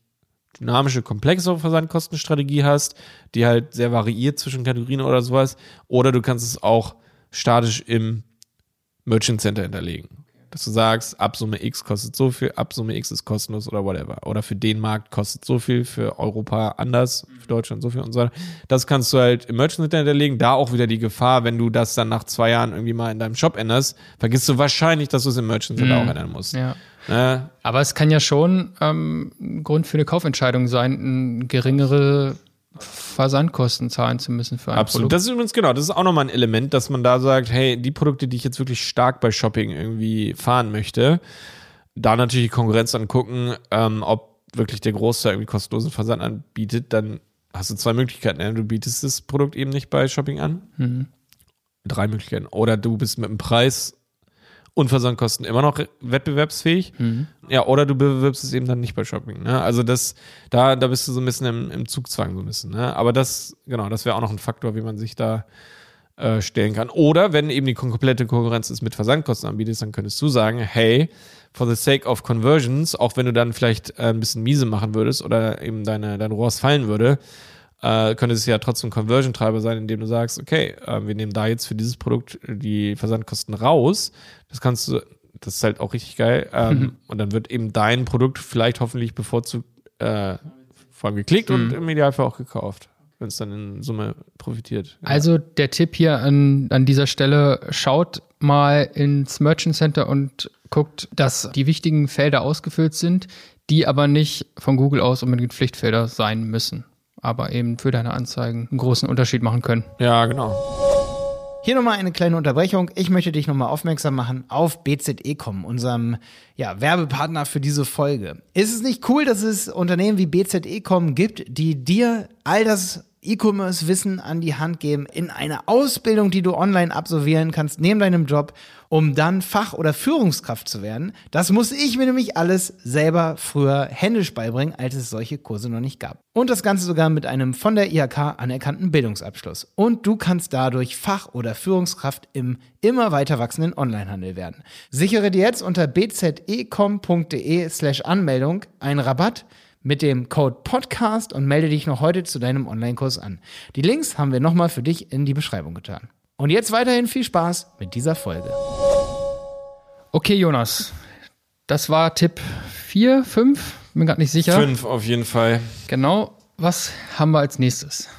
dynamische, komplexere Versandkostenstrategie hast, die halt sehr variiert zwischen Kategorien oder sowas. Oder du kannst es auch statisch im Merchant Center hinterlegen. Dass du sagst, Absumme X kostet so viel, Absumme X ist kostenlos oder whatever. Oder für den Markt kostet so viel, für Europa anders, für Deutschland so viel und so weiter. Das kannst du halt im Merchant Center hinterlegen. Da auch wieder die Gefahr, wenn du das dann nach zwei Jahren irgendwie mal in deinem Shop änderst, vergisst du wahrscheinlich, dass du es im Merchant Center auch ändern musst. ja. Ne? Aber es kann ja schon ähm, ein Grund für eine Kaufentscheidung sein, ein geringere Versandkosten zahlen zu müssen für ein Absolut. Produkt. Das ist übrigens genau, das ist auch nochmal ein Element, dass man da sagt, hey, die Produkte, die ich jetzt wirklich stark bei Shopping irgendwie fahren möchte, da natürlich die Konkurrenz angucken, ähm, ob wirklich der Großteil irgendwie kostenlosen Versand anbietet, dann hast du zwei Möglichkeiten. Du bietest das Produkt eben nicht bei Shopping an. Drei Möglichkeiten. Oder du bist mit dem Preis und Versandkosten immer noch wettbewerbsfähig. Ja, oder du bewirbst es eben dann nicht bei Shopping. Ne? Also das, da, da bist du so ein bisschen im, im Zugzwang so ein bisschen. Ne? Aber das, genau, das wäre auch noch ein Faktor, wie man sich da äh, stellen kann. Oder wenn eben die komplette Konkurrenz es mit Versandkosten anbietet, dann könntest du sagen, hey, for the sake of conversions, auch wenn du dann vielleicht äh, ein bisschen miese machen würdest oder eben deine, dein ROAS fallen würde, äh, könnte es ja trotzdem Conversion-Treiber sein, indem du sagst, okay, äh, wir nehmen da jetzt für dieses Produkt die Versandkosten raus. Das kannst du, das ist halt auch richtig geil. Ähm, Und dann wird eben dein Produkt vielleicht hoffentlich bevorzugt äh, vor allem geklickt und im Idealfall auch gekauft, wenn es dann in Summe profitiert. Ja. Also der Tipp hier an, an dieser Stelle, schaut mal ins Merchant Center und guckt, dass die wichtigen Felder ausgefüllt sind, die aber nicht von Google aus unbedingt Pflichtfelder sein müssen, aber eben für deine Anzeigen einen großen Unterschied machen können. ja, genau. Hier nochmal eine kleine Unterbrechung. Ich möchte dich nochmal aufmerksam machen auf BZEcom, unserem ja, Werbepartner für diese Folge. Ist es nicht cool, dass es Unternehmen wie BZEcom gibt, die dir all das E-Commerce-Wissen an die Hand geben in eine Ausbildung, die du online absolvieren kannst, neben deinem Job, um dann Fach- oder Führungskraft zu werden? Das muss ich mir nämlich alles selber früher händisch beibringen, als es solche Kurse noch nicht gab. Und das Ganze sogar mit einem von der IHK anerkannten Bildungsabschluss. Und du kannst dadurch Fach- oder Führungskraft im immer weiter wachsenden Onlinehandel werden. Sichere dir jetzt unter bzecom.de slash Anmeldung einen Rabatt mit dem Code Podcast und melde dich noch heute zu deinem Online-Kurs an. Die Links haben wir nochmal für dich in die Beschreibung getan. Und jetzt weiterhin viel Spaß mit dieser Folge. Okay, Jonas, das war Tipp 4, 5, bin gerade nicht sicher. Fünf auf jeden Fall. Genau, was haben wir als nächstes?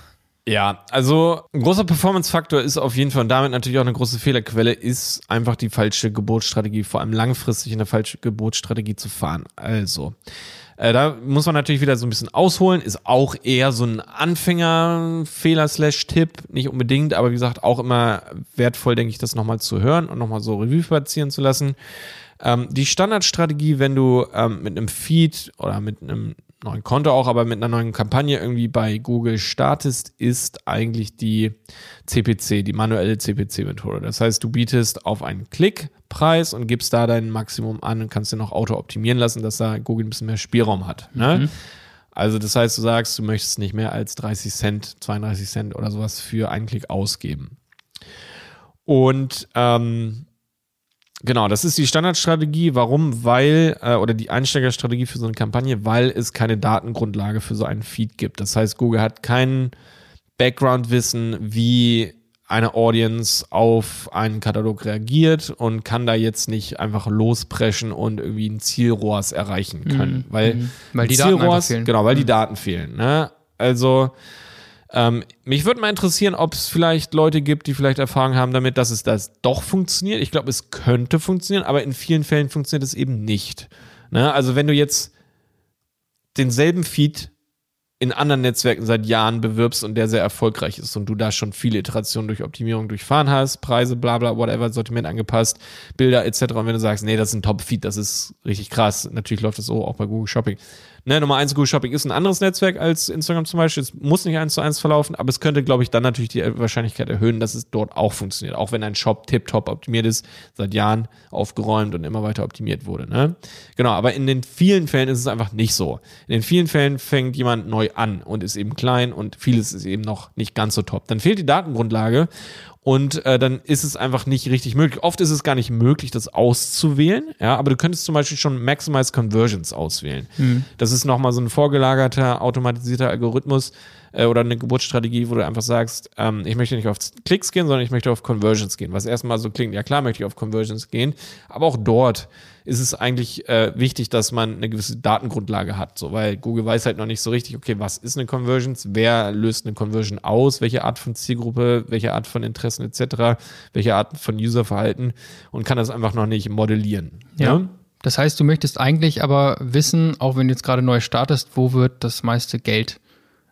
Ja, also ein großer Performance-Faktor ist auf jeden Fall und damit natürlich auch eine große Fehlerquelle, ist einfach die falsche Geburtsstrategie, vor allem langfristig eine falsche Geburtsstrategie zu fahren. Also, äh, da muss man natürlich wieder so ein bisschen ausholen, ist auch eher so ein Anfänger-Fehler-Slash-Tipp, nicht unbedingt, aber wie gesagt, auch immer wertvoll, denke ich, das nochmal zu hören und nochmal so Revue passieren zu lassen. Ähm, die Standardstrategie, wenn du ähm, mit einem Feed oder mit einem neuen Konto auch, aber mit einer neuen Kampagne irgendwie bei Google startest, ist eigentlich die CPC, die manuelle CPC-Methode. Das heißt, du bietest auf einen Klickpreis und gibst da dein Maximum an und kannst dir noch auto optimieren lassen, dass da Google ein bisschen mehr Spielraum hat. Ne? Mhm. Also das heißt, du sagst, du möchtest nicht mehr als 30 Cent, 32 Cent oder sowas für einen Klick ausgeben. Und ähm, Genau, das ist die Standardstrategie. Warum? Weil, äh, oder die Einsteigerstrategie für so eine Kampagne, weil es keine Datengrundlage für so einen Feed gibt. Das heißt, Google hat kein Background-Wissen, wie eine Audience auf einen Katalog reagiert und kann da jetzt nicht einfach lospreschen und irgendwie ein Zielrohrs erreichen können. Mhm. Weil, Mhm. Weil die ein Daten fehlen. Genau, weil die Mhm. Daten fehlen. Ne? Also, ähm, mich würde mal interessieren, ob es vielleicht Leute gibt, die vielleicht Erfahrung haben damit, dass es das doch funktioniert. Ich glaube, es könnte funktionieren, aber in vielen Fällen funktioniert es eben nicht. Ne? Also wenn du jetzt denselben Feed in anderen Netzwerken seit Jahren bewirbst und der sehr erfolgreich ist und du da schon viele Iterationen durch Optimierung durchfahren hast, Preise, bla bla, whatever, Sortiment angepasst, Bilder etc. Und wenn du sagst, nee, das ist ein Top-Feed, das ist richtig krass, natürlich läuft das so auch bei Google Shopping. Ne, Nummer eins, Google Shopping ist ein anderes Netzwerk als Instagram zum Beispiel. Es muss nicht eins zu eins verlaufen, aber es könnte, glaube ich, dann natürlich die Wahrscheinlichkeit erhöhen, dass es dort auch funktioniert. Auch wenn ein Shop tiptop optimiert ist, seit Jahren aufgeräumt und immer weiter optimiert wurde. Ne? Genau, aber in den vielen Fällen ist es einfach nicht so. In den vielen Fällen fängt jemand neu an und ist eben klein und vieles ist eben noch nicht ganz so top. Dann fehlt die Datengrundlage und äh, dann ist es einfach nicht richtig möglich. Oft ist es gar nicht möglich, das auszuwählen, ja, aber du könntest zum Beispiel schon Maximize Conversions auswählen. Das ist nochmal so ein vorgelagerter, automatisierter Algorithmus äh, oder eine Geburtsstrategie, wo du einfach sagst, ähm, ich möchte nicht auf Klicks gehen, sondern ich möchte auf Conversions gehen. Was erstmal so klingt, ja klar möchte ich auf Conversions gehen, aber auch dort ist es eigentlich äh, wichtig, dass man eine gewisse Datengrundlage hat, so, weil Google weiß halt noch nicht so richtig, okay, was ist eine Conversions, wer löst eine Conversion aus, welche Art von Zielgruppe, welche Art von Interessen etc., welche Art von Userverhalten und kann das einfach noch nicht modellieren. Ja. ne? Das heißt, du möchtest eigentlich aber wissen, auch wenn du jetzt gerade neu startest, wo wird das meiste Geld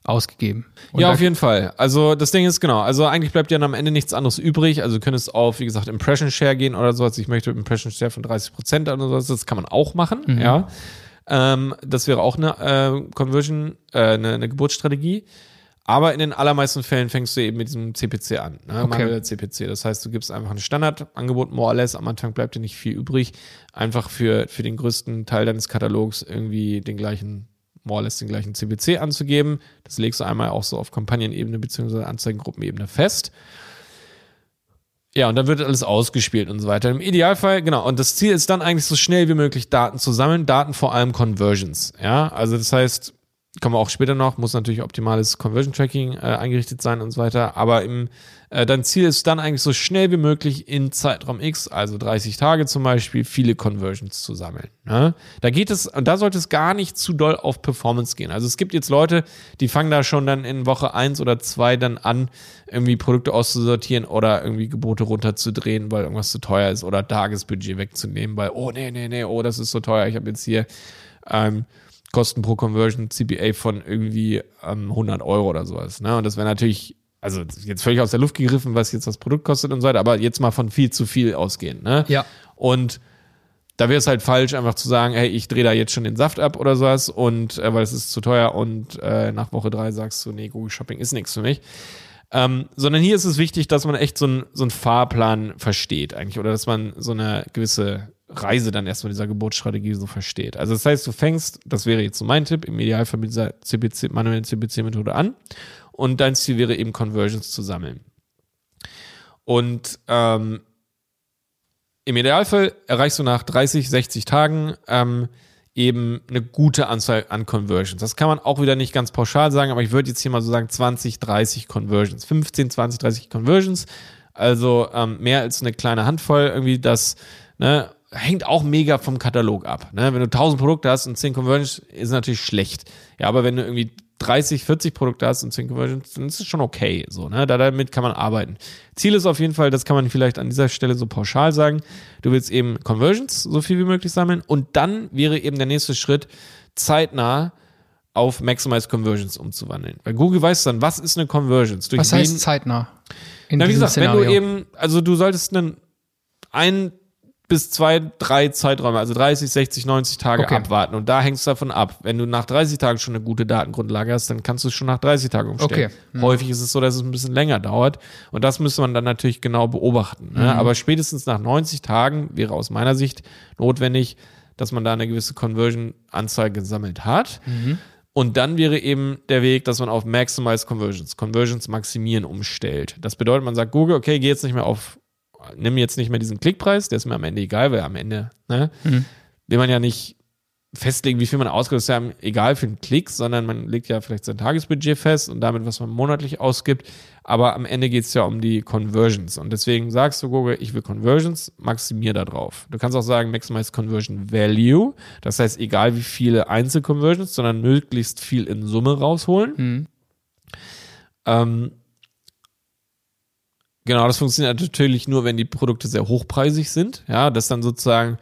ausgegeben? Und ja, auf jeden Fall. Also das Ding ist genau, also eigentlich bleibt dir dann am Ende nichts anderes übrig. Also du könntest auf, wie gesagt, Impression Share gehen oder sowas. Ich möchte Impression Share von 30 Prozent oder sowas. Das kann man auch machen, Mhm. ja. Ähm, das wäre auch eine äh, Conversion, äh, eine, eine Geburtsstrategie. Aber in den allermeisten Fällen fängst du eben mit diesem CPC an, ne? Okay. CPC. Das heißt, du gibst einfach ein Standardangebot, more or less. Am Anfang bleibt dir nicht viel übrig. Einfach für, für den größten Teil deines Katalogs irgendwie den gleichen, more or less den gleichen CPC anzugeben. Das legst du einmal auch so auf Kampagnenebene beziehungsweise Anzeigengruppenebene fest. Ja, und dann wird alles ausgespielt und so weiter. Im Idealfall, genau. Und das Ziel ist dann eigentlich so schnell wie möglich Daten zu sammeln. Daten vor allem Conversions. Ja, also das heißt, kommen wir auch später noch, muss natürlich optimales Conversion Tracking äh, eingerichtet sein und so weiter. Aber im, dein Ziel ist dann eigentlich so schnell wie möglich in Zeitraum X, also 30 Tage zum Beispiel, viele Conversions zu sammeln. Ne? Da geht es, und da sollte es gar nicht zu doll auf Performance gehen. Also es gibt jetzt Leute, die fangen da schon dann in Woche eins oder zwei dann an, irgendwie Produkte auszusortieren oder irgendwie Gebote runterzudrehen, weil irgendwas zu teuer ist oder Tagesbudget wegzunehmen, weil, oh nee, nee, nee, oh, das ist so teuer, ich habe jetzt hier ähm, Kosten pro Conversion CPA von irgendwie ähm, 100 Euro oder sowas. Ne? Und das wäre natürlich, also jetzt völlig aus der Luft gegriffen, was jetzt das Produkt kostet und so weiter, aber jetzt mal von viel zu viel ausgehen. Ne? Ja. Und da wäre es halt falsch, einfach zu sagen, hey, ich drehe da jetzt schon den Saft ab oder sowas und äh, weil es ist zu teuer und äh, nach Woche drei sagst du, nee, Google Shopping ist nichts für mich. Ähm, sondern hier ist es wichtig, dass man echt so, ein, so einen Fahrplan versteht eigentlich oder dass man so eine gewisse Reise dann erstmal dieser Geburtsstrategie so versteht. Also das heißt, du fängst, das wäre jetzt so mein Tipp, im Idealfall mit dieser CPC, manuellen CPC-Methode an und dein Ziel wäre eben Conversions zu sammeln. Und ähm, im Idealfall erreichst du nach 30, 60 Tagen ähm, eben eine gute Anzahl an Conversions. Das kann man auch wieder nicht ganz pauschal sagen, aber ich würde jetzt hier mal so sagen 20, 30 Conversions. 15, 20, 30 Conversions. Also ähm, mehr als eine kleine Handvoll irgendwie, das ne, hängt auch mega vom Katalog ab. Ne? Wenn du 1000 Produkte hast und 10 Conversions, ist natürlich schlecht. Ja, aber wenn du irgendwie 30, 40 Produkte hast und 10 Conversions, dann ist es schon okay. So, ne? Da, damit kann man arbeiten. Ziel ist auf jeden Fall, das kann man vielleicht an dieser Stelle so pauschal sagen. Du willst eben Conversions so viel wie möglich sammeln und dann wäre eben der nächste Schritt, zeitnah auf Maximize Conversions umzuwandeln. Weil Google weiß dann, was ist eine Conversions? Durch Was heißt zeitnah? In na, wie gesagt, wenn du Szenario? eben, also du solltest einen, ein bis zwei, drei Zeiträume, also 30, 60, 90 Tage Okay. abwarten. Und da hängt es davon ab. Wenn du nach 30 Tagen schon eine gute Datengrundlage hast, dann kannst du es schon nach 30 Tagen umstellen. Okay. Hm. Häufig ist es so, dass es ein bisschen länger dauert. Und das müsste man dann natürlich genau beobachten. Ne? Mhm. Aber spätestens nach 90 Tagen wäre aus meiner Sicht notwendig, dass man da eine gewisse Conversion-Anzahl gesammelt hat. Mhm. Und dann wäre eben der Weg, dass man auf Maximize Conversions, Conversions maximieren umstellt. Das bedeutet, man sagt Google, okay, geh jetzt nicht mehr auf, nimm jetzt nicht mehr diesen Klickpreis, der ist mir am Ende egal, weil am Ende, ne, will man ja nicht festlegen, wie viel man ausgibt, ist ja egal für einen Klick, sondern man legt ja vielleicht sein Tagesbudget fest und damit, was man monatlich ausgibt. Aber am Ende geht es ja um die Conversions. Und deswegen sagst du Google, ich will Conversions, maximier da drauf. Du kannst auch sagen, maximize Conversion Value. Das heißt, egal wie viele Einzelconversions, sondern möglichst viel in Summe rausholen. Mhm. Ähm, genau, das funktioniert natürlich nur, wenn die Produkte sehr hochpreisig sind. Ja, dass dann sozusagen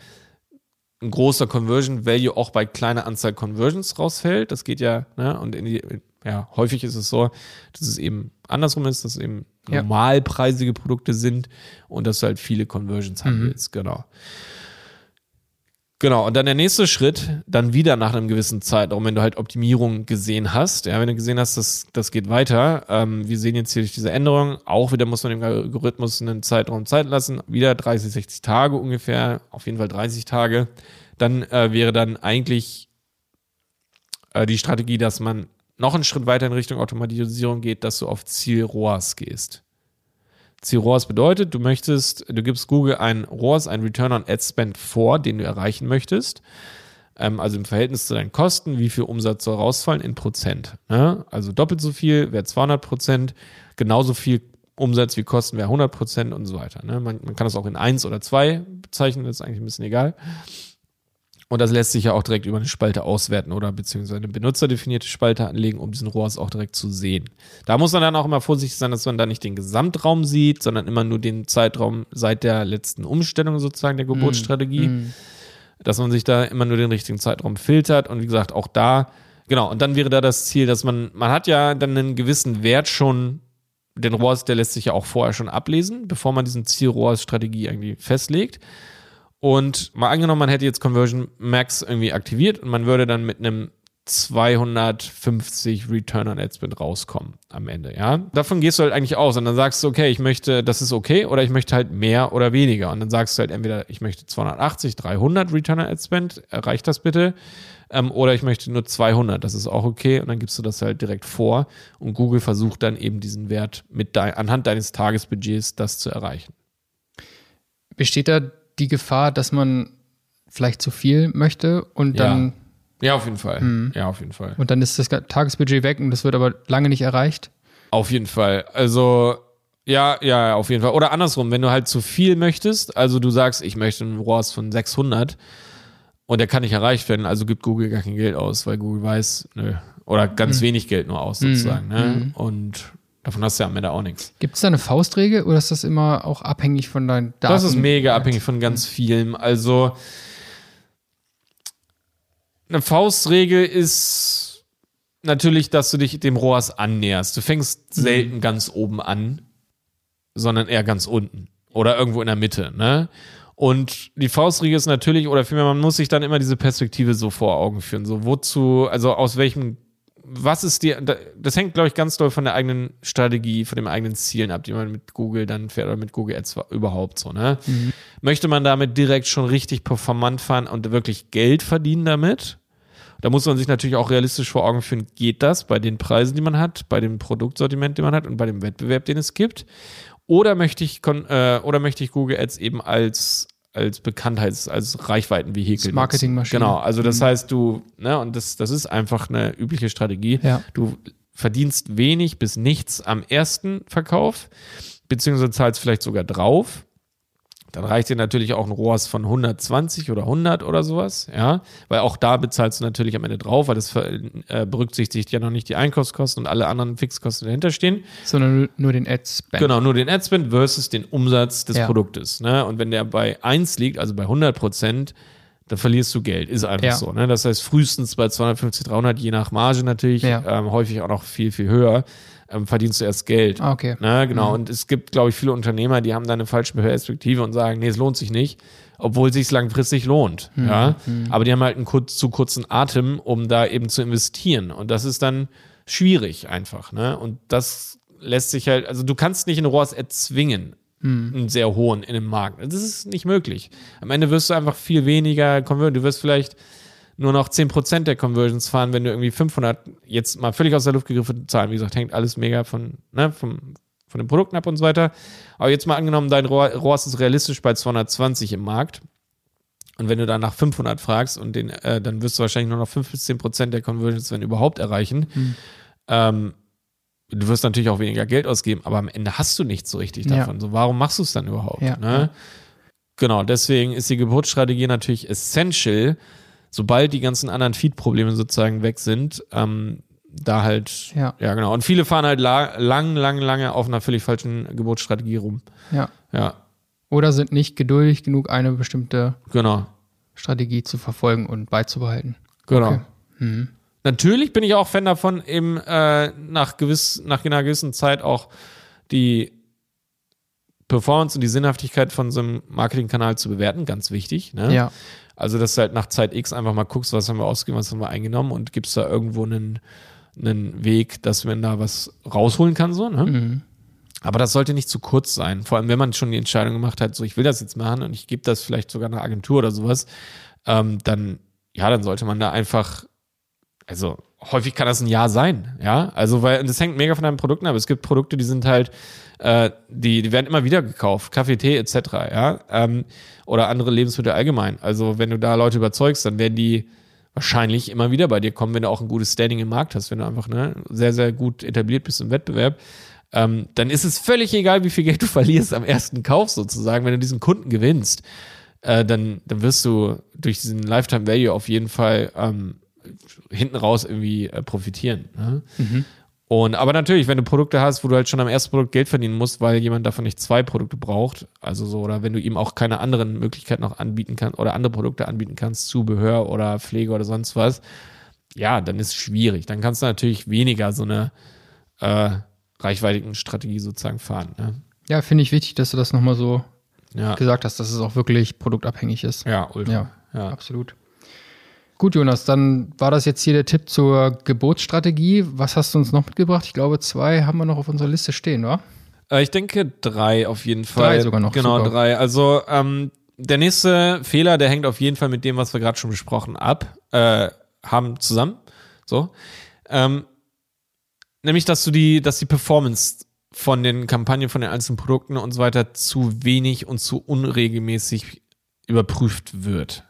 ein großer Conversion Value auch bei kleiner Anzahl Conversions rausfällt. Das geht ja, ne? Und in die, ja, häufig ist es so, dass es eben andersrum ist, dass es eben normalpreisige Produkte sind und dass du halt viele Conversions haben willst, genau. Genau, und dann der nächste Schritt, dann wieder nach einem gewissen Zeitraum, wenn du halt Optimierungen gesehen hast. Ja, wenn du gesehen hast, das, das geht weiter. Ähm, wir sehen jetzt hier durch diese Änderung, auch wieder muss man dem Algorithmus einen Zeitraum Zeit lassen. Wieder 30, 60 Tage ungefähr, auf jeden Fall 30 Tage. Dann äh, wäre dann eigentlich äh, die Strategie, dass man noch einen Schritt weiter in Richtung Automatisierung geht, dass du auf Ziel ROAS gehst. Ziel ROAS bedeutet, du möchtest, du gibst Google ein ROAS, ein Return on Ad Spend vor, den du erreichen möchtest. Ähm, also im Verhältnis zu deinen Kosten, wie viel Umsatz soll rausfallen in Prozent. Ne? Also doppelt so viel wäre 200 Prozent, genauso viel Umsatz wie Kosten wäre 100 Prozent und so weiter. Ne? Man, man kann das auch in eins oder zwei bezeichnen, das ist eigentlich ein bisschen egal. Und das lässt sich ja auch direkt über eine Spalte auswerten oder beziehungsweise eine benutzerdefinierte Spalte anlegen, um diesen ROAS auch direkt zu sehen. Da muss man dann auch immer vorsichtig sein, dass man da nicht den Gesamtraum sieht, sondern immer nur den Zeitraum seit der letzten Umstellung sozusagen der Geburtsstrategie. Dass man sich da immer nur den richtigen Zeitraum filtert. Und wie gesagt, auch da, genau, und dann wäre da das Ziel, dass man, man hat ja dann einen gewissen Wert schon, den ROAS, der lässt sich ja auch vorher schon ablesen, bevor man diesen Ziel-ROAS-Strategie irgendwie festlegt. Und mal angenommen, man hätte jetzt Conversion Max irgendwie aktiviert und man würde dann mit einem 250 Return on Ad Spend rauskommen am Ende, ja. Davon gehst du halt eigentlich aus und dann sagst du, okay, ich möchte, das ist okay oder ich möchte halt mehr oder weniger und dann sagst du halt entweder, ich möchte 280, 300 Return on Ad Spend, erreicht das bitte, ähm, oder ich möchte nur 200, das ist auch okay und dann gibst du das halt direkt vor und Google versucht dann eben diesen Wert mit dein, anhand deines Tagesbudgets das zu erreichen. Besteht da die Gefahr, dass man vielleicht zu viel möchte und Ja. dann, Ja, auf jeden Fall. Ja, auf jeden Fall. und dann ist das Tagesbudget weg und das wird aber lange nicht erreicht? Auf jeden Fall. Also, ja, ja, auf jeden Fall. Oder andersrum, wenn du halt zu viel möchtest, also du sagst, ich möchte einen ROAS von 600 und der kann nicht erreicht werden, also gibt Google gar kein Geld aus, weil Google weiß, nö, oder ganz wenig Geld nur aus sozusagen. Ne? Und davon hast du ja am Ende auch nichts. Gibt es da eine Faustregel oder ist das immer auch abhängig von deinen Daten? Das ist mega abhängig von ganz vielem. Also eine Faustregel ist natürlich, dass du dich dem ROAS annäherst. Du fängst selten ganz oben an, sondern eher ganz unten oder irgendwo in der Mitte. Ne? Und die Faustregel ist natürlich, oder vielmehr, man muss sich dann immer diese Perspektive so vor Augen führen. So, wozu, also aus welchem, was ist dir, das hängt, glaube ich, ganz doll von der eigenen Strategie, von den eigenen Zielen ab, die man mit Google dann fährt oder mit Google Ads überhaupt so, ne? Möchte man damit direkt schon richtig performant fahren und wirklich Geld verdienen damit? Da muss man sich natürlich auch realistisch vor Augen führen, geht das bei den Preisen, die man hat, bei dem Produktsortiment, den man hat und bei dem Wettbewerb, den es gibt? Oder möchte ich, äh, oder möchte ich Google Ads eben als, als Bekanntheits-, als Reichweitenvehikel? Marketingmaschine. Genau, also das heißt, du, ne, und das, das ist einfach eine übliche Strategie. Ja. Du verdienst wenig bis nichts am ersten Verkauf, beziehungsweise zahlst vielleicht sogar drauf. Dann reicht dir natürlich auch ein ROAS von 120 oder 100 oder sowas, ja, weil auch da bezahlst du natürlich am Ende drauf, weil das äh, berücksichtigt ja noch nicht die Einkaufskosten und alle anderen Fixkosten, die dahinter stehen. Sondern nur- nur den Ad-Spend. Genau, nur den Adspend versus den Umsatz des Ja. Produktes. Ne? Und wenn der bei 1 liegt, also bei 100 Prozent, dann verlierst du Geld. Ist einfach Ja. so. Ne? Das heißt, frühestens bei 250, 300, je nach Marge natürlich, Ja. ähm, häufig auch noch viel, viel höher, ähm, verdienst du erst Geld. Ah, okay. Ne? Genau. Und es gibt, glaube ich, viele Unternehmer, die haben da eine falsche Perspektive und sagen, nee, es lohnt sich nicht. obwohl sich langfristig lohnt. Hm, Ja, aber die haben halt einen kurz, zu kurzen Atem, um da eben zu investieren. Und das ist dann schwierig einfach. Ne? Und das lässt sich halt, also du kannst nicht einen ROAS erzwingen, einen sehr hohen in dem Markt. Das ist nicht möglich. Am Ende wirst du einfach viel weniger konvertieren. Du wirst vielleicht nur noch 10% der Conversions fahren, wenn du irgendwie 500, jetzt mal völlig aus der Luft gegriffen Zahlen, wie gesagt, hängt alles mega von, ne, vom, von den Produkten ab und so weiter. Aber jetzt mal angenommen, dein ROAS ist realistisch bei 220 im Markt. Und wenn du dann nach 500 fragst und den, äh, dann wirst du wahrscheinlich nur noch 5 bis 10 Prozent der Conversions, wenn überhaupt, erreichen. Hm. Ähm, du wirst natürlich auch weniger Geld ausgeben, aber am Ende hast du nichts so richtig Ja. davon. So, warum machst du es dann überhaupt? Ja, ne? ja. Genau, deswegen ist die Geburtsstrategie natürlich essential, sobald die ganzen anderen Feed-Probleme sozusagen weg sind, ähm, da halt, Ja. ja genau. Und viele fahren halt la lang, lang, lange auf einer völlig falschen Geburtsstrategie rum. Ja. Ja, Oder sind nicht geduldig genug, eine bestimmte genau. Strategie zu verfolgen und beizubehalten. Genau. Okay. Mhm. Natürlich bin ich auch Fan davon, eben äh, nach, gewiss, nach einer gewissen Zeit auch die Performance und die Sinnhaftigkeit von so einem Marketingkanal zu bewerten. Ganz wichtig. Ne? Ja. Also, dass du halt nach Zeit X einfach mal guckst, was haben wir ausgegeben, was haben wir eingenommen und gibst da irgendwo einen, einen Weg, dass man da was rausholen kann. So, ne? Mhm. Aber das sollte nicht zu kurz sein. Vor allem, wenn man schon die Entscheidung gemacht hat, so ich will das jetzt machen und ich gebe das vielleicht sogar einer Agentur oder sowas, ähm, dann, ja, dann sollte man da einfach, also häufig kann das ein Jahr sein, ja. Also, weil und das hängt mega von deinen Produkten ab. Es gibt Produkte, die sind halt, äh, die, die werden immer wieder gekauft, Kaffee, Tee etc., ja. Ähm, oder andere Lebensmittel allgemein. Also, wenn du da Leute überzeugst, dann werden die wahrscheinlich immer wieder bei dir kommen, wenn du auch ein gutes Standing im Markt hast, wenn du einfach ne, sehr, sehr gut etabliert bist im Wettbewerb ähm, dann ist es völlig egal, wie viel Geld du verlierst am ersten Kauf sozusagen. Wenn du diesen Kunden gewinnst, äh, dann, dann wirst du durch diesen Lifetime Value auf jeden Fall ähm, hinten raus irgendwie äh, profitieren. Ne? Und aber natürlich, wenn du Produkte hast, wo du halt schon am ersten Produkt Geld verdienen musst, weil jemand davon nicht zwei Produkte braucht, also so, oder wenn du ihm auch keine anderen Möglichkeiten noch anbieten kannst oder andere Produkte anbieten kannst, Zubehör oder Pflege oder sonst was, ja, dann ist es schwierig. Dann kannst du natürlich weniger so eine äh, reichweitigen Strategie sozusagen fahren. Ne? Ja, finde ich wichtig, dass du das nochmal so Ja, gesagt hast, dass es auch wirklich produktabhängig ist. ja, ultra. Ja, Ja. absolut. Gut, Jonas, dann war das jetzt hier der Tipp zur Geburtsstrategie. Was hast du uns noch mitgebracht? Ich glaube, zwei haben wir noch auf unserer Liste stehen, oder? Äh, ich denke drei auf jeden Fall. Drei sogar noch, Genau, super. drei. Also ähm, der nächste Fehler, der hängt auf jeden Fall mit dem, was wir gerade schon besprochen ab, äh, haben zusammen. So. Ähm, nämlich, dass du die, dass die Performance von den Kampagnen, von den einzelnen Produkten und so weiter zu wenig und zu unregelmäßig überprüft wird.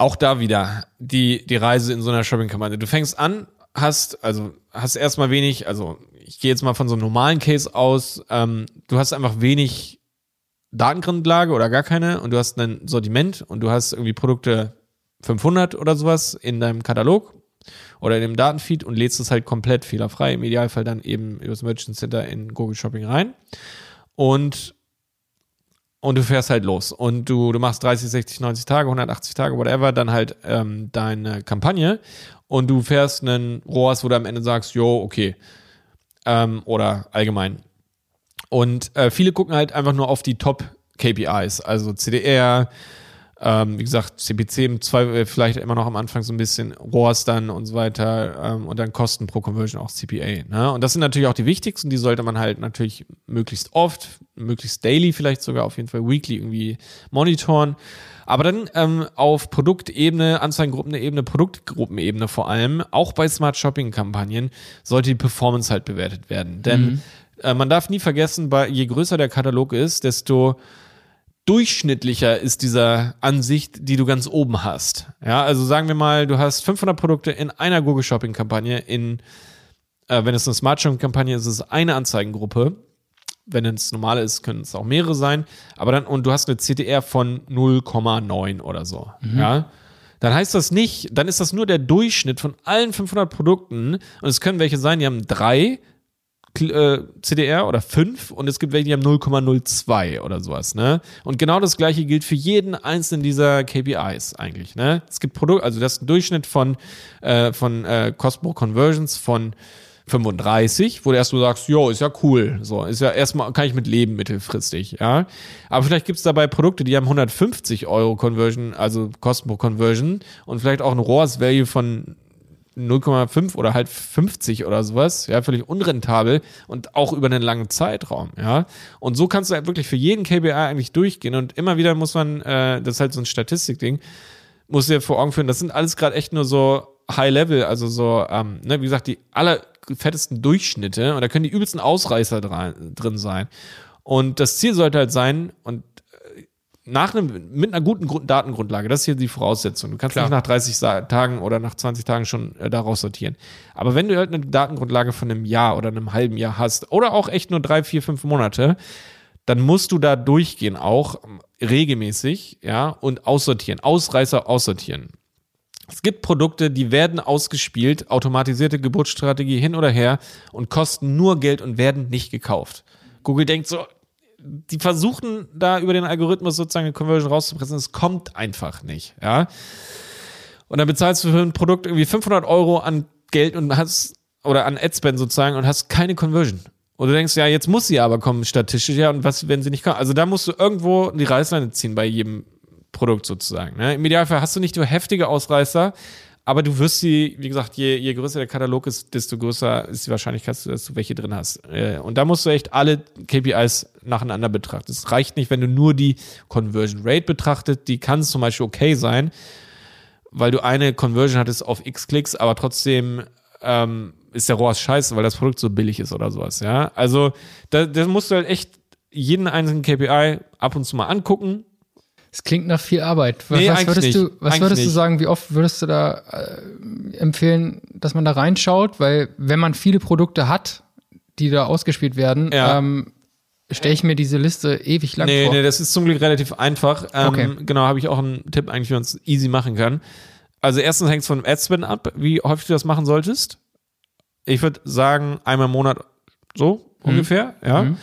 Auch da wieder die, die Reise in so einer Shopping-Kampagne. Du fängst an, hast, also hast erstmal wenig, also ich gehe jetzt mal von so einem normalen Case aus, ähm, du hast einfach wenig Datengrundlage oder gar keine und du hast ein Sortiment und du hast irgendwie Produkte 500 oder sowas in deinem Katalog oder in dem Datenfeed und lädst es halt komplett fehlerfrei, im Idealfall dann eben übers Merchant Center in Google Shopping rein und und du fährst halt los. Und du, du machst 30, 60, 90 Tage, 180 Tage, whatever, dann halt ähm, deine Kampagne. Und du fährst einen ROAS, wo du am Ende sagst, jo, okay, ähm, oder allgemein. Und äh, viele gucken halt einfach nur auf die Top-KPIs, also CDR, ähm, wie gesagt, CPC im Zweifel äh, vielleicht immer noch am Anfang so ein bisschen, ROAS dann und so weiter ähm, und dann Kosten pro Conversion auch CPA. Ne? Und das sind natürlich auch die wichtigsten, die sollte man halt natürlich möglichst oft, möglichst daily vielleicht sogar, auf jeden Fall weekly irgendwie monitoren. Aber dann ähm, auf Produktebene, Anzeigengruppenebene, Produktgruppenebene vor allem, auch bei Smart Shopping-Kampagnen, sollte die Performance halt bewertet werden. Denn äh, man darf nie vergessen, bei, je größer der Katalog ist, desto durchschnittlicher ist dieser Ansicht, die du ganz oben hast. Ja, also sagen wir mal, du hast 500 Produkte in einer Google Shopping Kampagne in äh, wenn es eine Smart Shopping Kampagne ist, ist es eine Anzeigengruppe. Wenn es normale ist, können es auch mehrere sein. Aber dann, und du hast eine CTR von 0,9 oder so. Ja. Dann heißt das nicht, dann ist das nur der Durchschnitt von allen 500 Produkten. Und es können welche sein, die haben drei CDR oder 5 und es gibt welche, die haben 0,02 oder sowas, ne? Und genau das gleiche gilt für jeden einzelnen dieser KPIs eigentlich, ne? Es gibt Produkte, also das ist ein Durchschnitt von, äh, von äh, Cost pro Conversions von 35, wo du erstmal sagst, jo, ist ja cool. So, ist ja erstmal, kann ich mit leben mittelfristig, ja. Aber vielleicht gibt es dabei Produkte, die haben 150 Euro Conversion, also Kosten pro Conversion und vielleicht auch ein ROAS-Value von 0,5 oder halt 50 oder sowas, ja, völlig unrentabel und auch über einen langen Zeitraum, ja. Und so kannst du halt wirklich für jeden KPI eigentlich durchgehen und immer wieder muss man, äh, das ist halt so ein Statistikding, muss dir vor Augen führen, das sind alles gerade echt nur so High Level, also so, ähm, ne, wie gesagt, die allerfettesten Durchschnitte und da können die übelsten Ausreißer dran, drin sein. Und das Ziel sollte halt sein, und nach einem, mit einer guten Grund Datengrundlage, das ist hier die Voraussetzung. Du kannst Klar. nicht nach 30 Sa Tagen oder nach 20 Tagen schon äh, daraus sortieren. Aber wenn du halt eine Datengrundlage von einem Jahr oder einem halben Jahr hast, oder auch echt nur drei, vier, fünf Monate, dann musst du da durchgehen, auch ähm, regelmäßig, ja, und aussortieren, Ausreißer aussortieren. Es gibt Produkte, die werden ausgespielt, automatisierte Geburtsstrategie hin oder her und kosten nur Geld und werden nicht gekauft. Google denkt so, die versuchen da über den Algorithmus sozusagen eine Conversion rauszupressen, es kommt einfach nicht, ja. Und dann bezahlst du für ein Produkt irgendwie 500 Euro an Geld und hast, oder an Adspend sozusagen und hast keine Conversion. Und du denkst, ja, jetzt muss sie aber kommen statistisch, ja, und was, wenn sie nicht kommen? Also da musst du irgendwo die Reißleine ziehen bei jedem Produkt sozusagen. Ne? Im Idealfall hast du nicht nur heftige Ausreißer, aber du wirst sie, wie gesagt, je, je größer der Katalog ist, desto größer ist die Wahrscheinlichkeit, dass du welche drin hast. Äh, Und da musst du echt alle KPIs nacheinander betrachten. Es reicht nicht, wenn du nur die Conversion Rate betrachtet. Die kann zum Beispiel okay sein, weil du eine Conversion hattest auf x Klicks, aber trotzdem ähm, ist der ROAS scheiße, weil das Produkt so billig ist oder sowas. Ja, also da, da musst du halt echt jeden einzelnen KPI ab und zu mal angucken. Es klingt nach viel Arbeit. Was, Nee, was würdest, nicht. du, was Eigentlich würdest du sagen, wie oft würdest du da äh, empfehlen, dass man da reinschaut? Weil wenn man viele Produkte hat, die da ausgespielt werden, Ja. ähm, stelle ich mir diese Liste ewig lang Nee, vor. nee, das ist zum Glück relativ einfach. Ähm, Okay. Genau, habe ich auch einen Tipp eigentlich, wie man es easy machen kann. Also erstens hängt es von dem Adspend ab, wie häufig du das machen solltest. Ich würde sagen, einmal im Monat so ungefähr, ja. Mhm.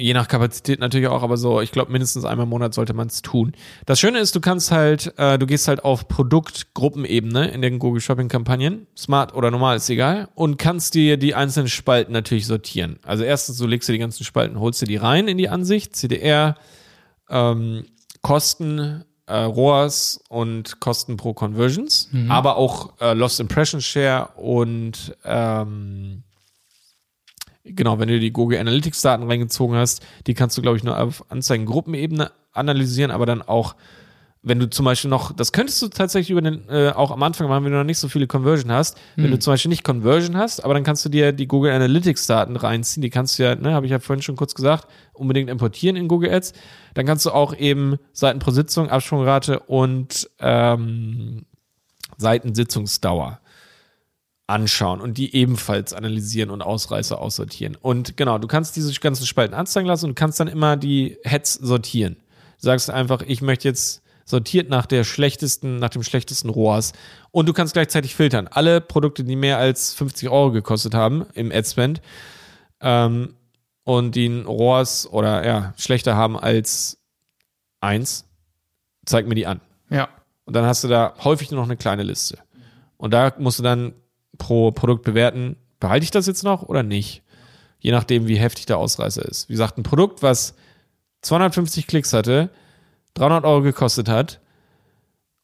Je nach Kapazität natürlich auch, aber so, ich glaube, mindestens einmal im Monat sollte man es tun. Das Schöne ist, du kannst halt, äh, du gehst halt auf Produktgruppenebene in den Google Shopping Kampagnen, smart oder normal, ist egal, und kannst dir die einzelnen Spalten natürlich sortieren. Also erstens, du legst dir die ganzen Spalten, holst dir die rein in die Ansicht, CDR, ähm, Kosten, äh, ROAS und Kosten pro Conversions, aber auch äh, Lost Impression Share und ähm, genau, wenn du die Google Analytics Daten reingezogen hast, die kannst du, glaube ich, nur auf Anzeigengruppenebene analysieren, aber dann auch, wenn du zum Beispiel noch, das könntest du tatsächlich über den, äh, auch am Anfang machen, wenn du noch nicht so viele Conversion hast, wenn du zum Beispiel nicht Conversion hast, aber dann kannst du dir die Google Analytics Daten reinziehen, die kannst du ja, ne, habe ich ja vorhin schon kurz gesagt, unbedingt importieren in Google Ads, dann kannst du auch eben Seiten pro Sitzung, Absprungrate und ähm, Seitensitzungsdauer anschauen und die ebenfalls analysieren und Ausreißer aussortieren. Und genau, du kannst diese ganzen Spalten anzeigen lassen und kannst dann immer die Heads sortieren. Du sagst einfach, ich möchte jetzt sortiert nach der schlechtesten, nach dem schlechtesten ROAS. Und du kannst gleichzeitig filtern. Alle Produkte, die mehr als 50 Euro gekostet haben im Adspend ähm, und die einen ROAS oder ja, schlechter haben als eins, zeig mir die an. Ja. Und dann hast du da häufig nur noch eine kleine Liste. Und da musst du dann pro Produkt bewerten, behalte ich das jetzt noch oder nicht? Je nachdem, wie heftig der Ausreißer ist. Wie gesagt, ein Produkt, was 250 Klicks hatte, 300 Euro gekostet hat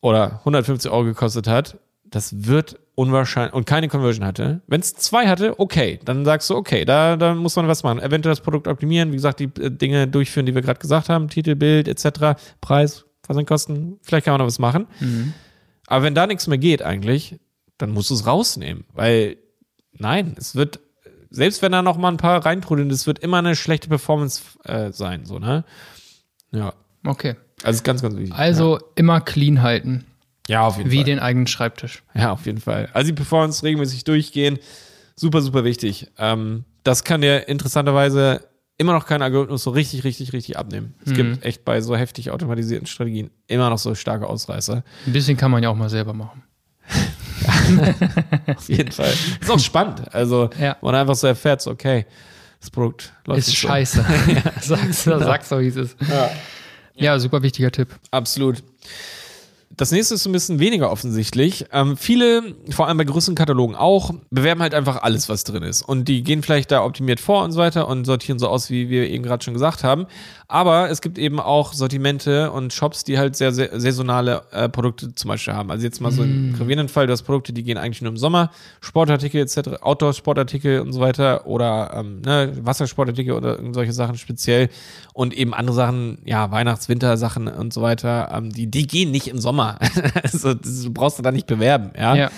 oder 150 Euro gekostet hat, das wird unwahrscheinlich und keine Conversion hatte. Wenn es zwei hatte, okay, dann sagst du, okay, da, da muss man was machen. Eventuell das Produkt optimieren, wie gesagt, die äh, Dinge durchführen, die wir gerade gesagt haben, Titel, Bild etc., Preis, Versandkosten, vielleicht kann man noch was machen. Aber wenn da nichts mehr geht eigentlich, dann musst du es rausnehmen, weil nein, es wird selbst wenn da noch mal ein paar reintrudeln, es wird immer eine schlechte Performance äh, sein, so ne? Ja, Okay. also ist ganz, ganz wichtig. Also immer clean halten, ja, auf jeden wie Fall. den eigenen Schreibtisch. Ja, auf jeden Fall. Also die Performance regelmäßig durchgehen, super, super wichtig. Ähm, das kann dir interessanterweise immer noch kein Algorithmus so richtig, richtig, richtig abnehmen. Es gibt echt bei so heftig automatisierten Strategien immer noch so starke Ausreißer. Ein bisschen kann man ja auch mal selber machen. Auf jeden Fall. Ist auch spannend. Also, Ja. man einfach so erfährt, so, okay, das Produkt läuft Ist scheiße. sag's, sag's so, wie es ist. Ja. super wichtiger Tipp. Absolut. Das nächste ist so ein bisschen weniger offensichtlich. Ähm, viele, vor allem bei größeren Katalogen auch, bewerben halt einfach alles, was drin ist. Und die gehen vielleicht da optimiert vor und so weiter und sortieren so aus, wie wir eben gerade schon gesagt haben. Aber es gibt eben auch Sortimente und Shops, die halt sehr, sehr saisonale äh, Produkte zum Beispiel haben. Also jetzt mal so im gravierenden Fall, du hast Produkte, die gehen eigentlich nur im Sommer, Sportartikel etc., Outdoor-Sportartikel und so weiter oder ähm, ne, Wassersportartikel oder solche Sachen speziell und eben andere Sachen, ja, Weihnachts-, Wintersachen und so weiter, ähm, die, die gehen nicht im Sommer. also du brauchst du da nicht bewerben, ja. Ja.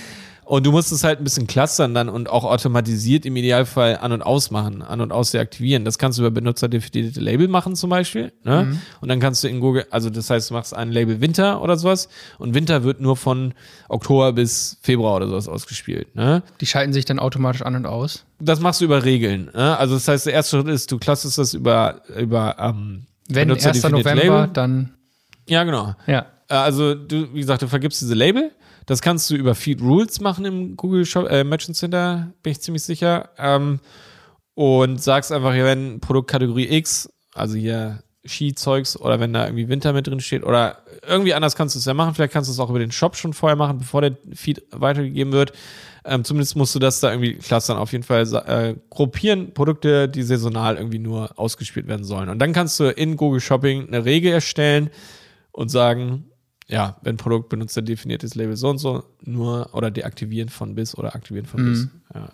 Und du musst es halt ein bisschen clustern dann und auch automatisiert im Idealfall an- und ausmachen, an- und aus deaktivieren. Das kannst du über benutzerdefinierte Label machen zum Beispiel. Ne? Und dann kannst du in Google, also das heißt, du machst ein Label Winter oder sowas und Winter wird nur von Oktober bis Februar oder sowas ausgespielt. Ne? Die schalten sich dann automatisch an und aus. Das machst du über Regeln. Ne? Also das heißt, der erste Schritt ist, du clusterst das über, über ähm, Wenn 1. benutzerdefinierte November, Label. dann Ja, genau. ja. Äh, Also, du, wie gesagt, du vergibst diese Label. Das kannst du über Feed Rules machen im Google Shop, äh, Merchant Center, bin ich ziemlich sicher. Ähm, und sagst einfach, wenn Produktkategorie X, also hier Skizeugs oder wenn da irgendwie Winter mit drin steht oder irgendwie anders kannst du es ja machen. Vielleicht kannst du es auch über den Shop schon vorher machen, bevor der Feed weitergegeben wird. Ähm, zumindest musst du das da irgendwie clustern. Auf jeden Fall äh, gruppieren Produkte, die saisonal irgendwie nur ausgespielt werden sollen. Und dann kannst du in Google Shopping eine Regel erstellen und sagen, ja, wenn Produkt benutzt, definiertes Label so und so, nur oder deaktivieren von bis oder aktivieren von bis. Ja.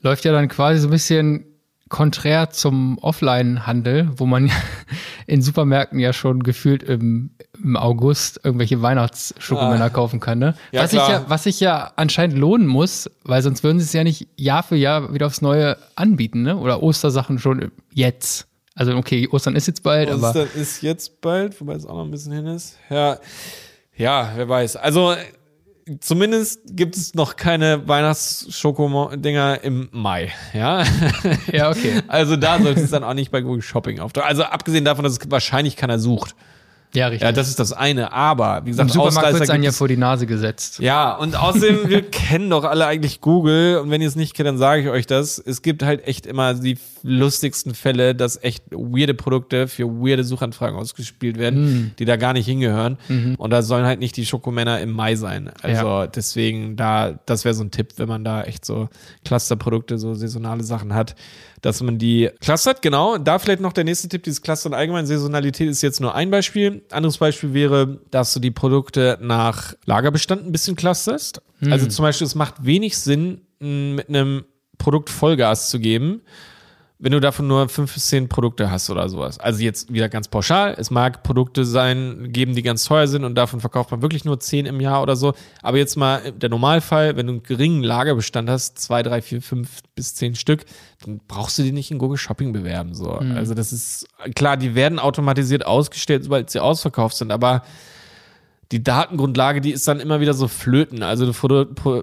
läuft ja dann quasi so ein bisschen konträr zum Offline-Handel, wo man in Supermärkten ja schon gefühlt im, im August irgendwelche Weihnachtsschokomänner Ah. kaufen kann. Ne? Ja, was, sich klar. ja, was sich ja anscheinend lohnen muss, weil sonst würden sie es ja nicht Jahr für Jahr wieder aufs Neue anbieten, ne? Oder Ostersachen schon jetzt. Also okay, Ostern ist jetzt bald, aber Ostern ist jetzt bald, wobei es auch noch ein bisschen hin ist. Ja, ja, wer weiß. Also zumindest gibt es noch keine Weihnachtsschokodinger im Mai. Ja, ja, okay. also da sollte es dann auch nicht bei Google Shopping auftauchen. Also abgesehen davon, dass es wahrscheinlich keiner sucht. Ja, richtig. Ja, das ist das eine. Aber wie Im gesagt, Supermarkt wird einem ja vor die Nase gesetzt. Ja, und außerdem, wir kennen doch alle eigentlich Google und wenn ihr es nicht kennt, dann sage ich euch das. Es gibt halt echt immer die lustigsten Fälle, dass echt weirde Produkte für weirde Suchanfragen ausgespielt werden, die da gar nicht hingehören. Und da sollen halt nicht die Schokomänner im Mai sein. Also Ja. deswegen da, das wäre so ein Tipp, wenn man da echt so Clusterprodukte, so saisonale Sachen hat, dass man die clustert, genau. Da vielleicht noch der nächste Tipp, dieses Clustern allgemein. Saisonalität ist jetzt nur ein Beispiel. Anderes Beispiel wäre, dass du die Produkte nach Lagerbestand ein bisschen clusterst. Also zum Beispiel, es macht wenig Sinn, mit einem Produkt Vollgas zu geben, wenn du davon nur fünf bis zehn Produkte hast oder sowas. Also jetzt wieder ganz pauschal. Es mag Produkte sein, geben, die ganz teuer sind und davon verkauft man wirklich nur zehn im Jahr oder so. Aber jetzt mal der Normalfall, wenn du einen geringen Lagerbestand hast, zwei, drei, vier, fünf bis zehn Stück, dann brauchst du die nicht in Google Shopping bewerben. So. Also das ist klar, die werden automatisiert ausgestellt, sobald sie ausverkauft sind, aber die Datengrundlage, die ist dann immer wieder so flöten. Also du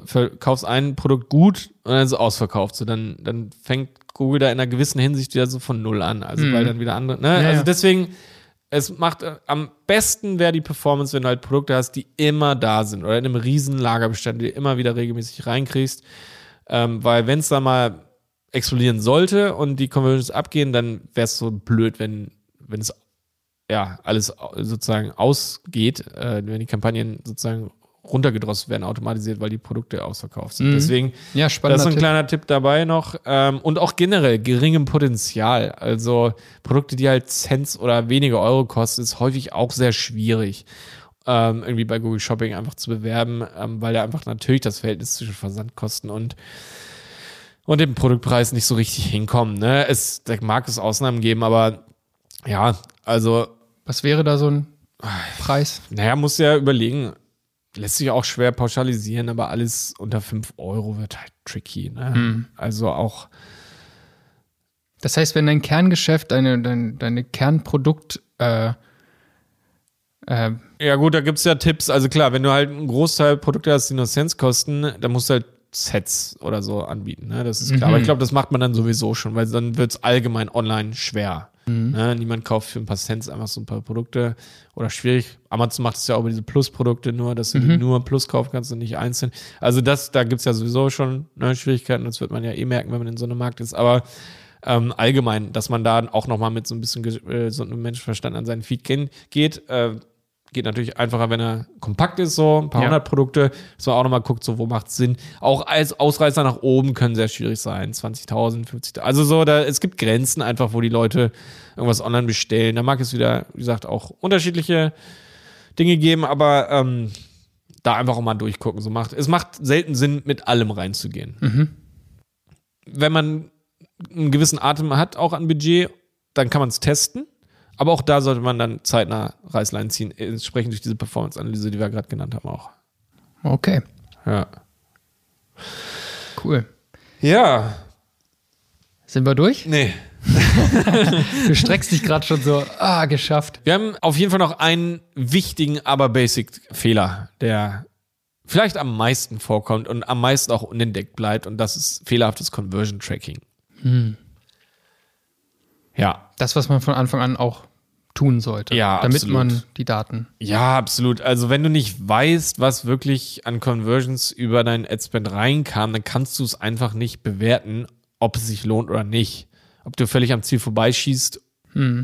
verkaufst ein Produkt gut und dann ist es ausverkauft. So, dann, dann fängt Google da in einer gewissen Hinsicht wieder so von null an. Also weil dann wieder andere. Ne? Ja, also deswegen, es macht äh, am besten wäre die Performance, wenn du halt Produkte hast, die immer da sind oder in einem riesen Lagerbestand, die du immer wieder regelmäßig reinkriegst. Ähm, weil wenn es da mal explodieren sollte und die Conversions abgehen, dann wäre es so blöd, wenn, wenn es ja, alles sozusagen ausgeht, äh, wenn die Kampagnen sozusagen runtergedrosselt werden, automatisiert, weil die Produkte ausverkauft sind. Mhm. Deswegen, Ja, das ist ein Tipp. kleiner Tipp dabei noch. Ähm, und auch generell geringem Potenzial. Also Produkte, die halt Cents oder wenige Euro kosten, ist häufig auch sehr schwierig. Ähm, irgendwie bei Google Shopping einfach zu bewerben, ähm, weil da einfach natürlich das Verhältnis zwischen Versandkosten und und dem Produktpreis nicht so richtig hinkommen. Ne? Es, da mag es Ausnahmen geben, aber ja, also Was wäre da so ein Preis? naja, muss ja überlegen, lässt sich auch schwer pauschalisieren, aber alles unter 5 Euro wird halt tricky. Ne? Also auch, Das heißt, wenn dein Kerngeschäft, deine, deine, deine Kernprodukt, äh, äh, ja gut, da gibt's ja Tipps. Also klar, wenn du halt einen Großteil Produkte hast, die nur Cents kosten, dann musst du halt Sets oder so anbieten. Ne? Das ist klar. Aber ich glaube, das macht man dann sowieso schon, weil dann wird's allgemein online schwer. Ne? Niemand kauft für ein paar Cents einfach so ein paar Produkte oder schwierig. Amazon macht es ja auch über diese Plus-Produkte nur, dass du die nur Plus kaufen kannst und nicht einzeln. Also das, da gibt's ja sowieso schon ne, Schwierigkeiten. Das wird man ja eh merken, wenn man in so einem Markt ist. Aber ähm, allgemein, dass man da auch noch mal mit so ein bisschen äh, so einem Menschenverstand an seinen Feed geht, äh, Geht natürlich einfacher, wenn er kompakt ist, so ein paar Ja. hundert Produkte, dass man auch nochmal guckt, so wo macht Sinn. Auch als Ausreißer nach oben können sehr schwierig sein. 20.000, 50.000. Also so, da, es gibt Grenzen einfach, wo die Leute irgendwas online bestellen. Da mag es wieder, wie gesagt, auch unterschiedliche Dinge geben, aber ähm, da einfach auch mal durchgucken. So macht, es macht selten Sinn, mit allem reinzugehen. Wenn man einen gewissen Atem hat, auch an Budget, dann kann man es testen. Aber auch da sollte man dann zeitnah Reißlein ziehen, entsprechend durch diese Performance-Analyse, die wir gerade genannt haben, auch. Okay, Ja. cool. Ja. Sind wir durch? Nee. Du streckst dich gerade schon so, ah, geschafft. Wir haben auf jeden Fall noch einen wichtigen, aber basic Fehler, der vielleicht am meisten vorkommt und am meisten auch unentdeckt bleibt. Und das ist fehlerhaftes Conversion Tracking. Ja. Das, was man von Anfang an auch tun sollte. Ja, Damit absolut. man die Daten. Ja, absolut. Also wenn du nicht weißt, was wirklich an Conversions über deinen Adspend reinkam, dann kannst du es einfach nicht bewerten, ob es sich lohnt oder nicht. Ob du völlig am Ziel vorbeischießt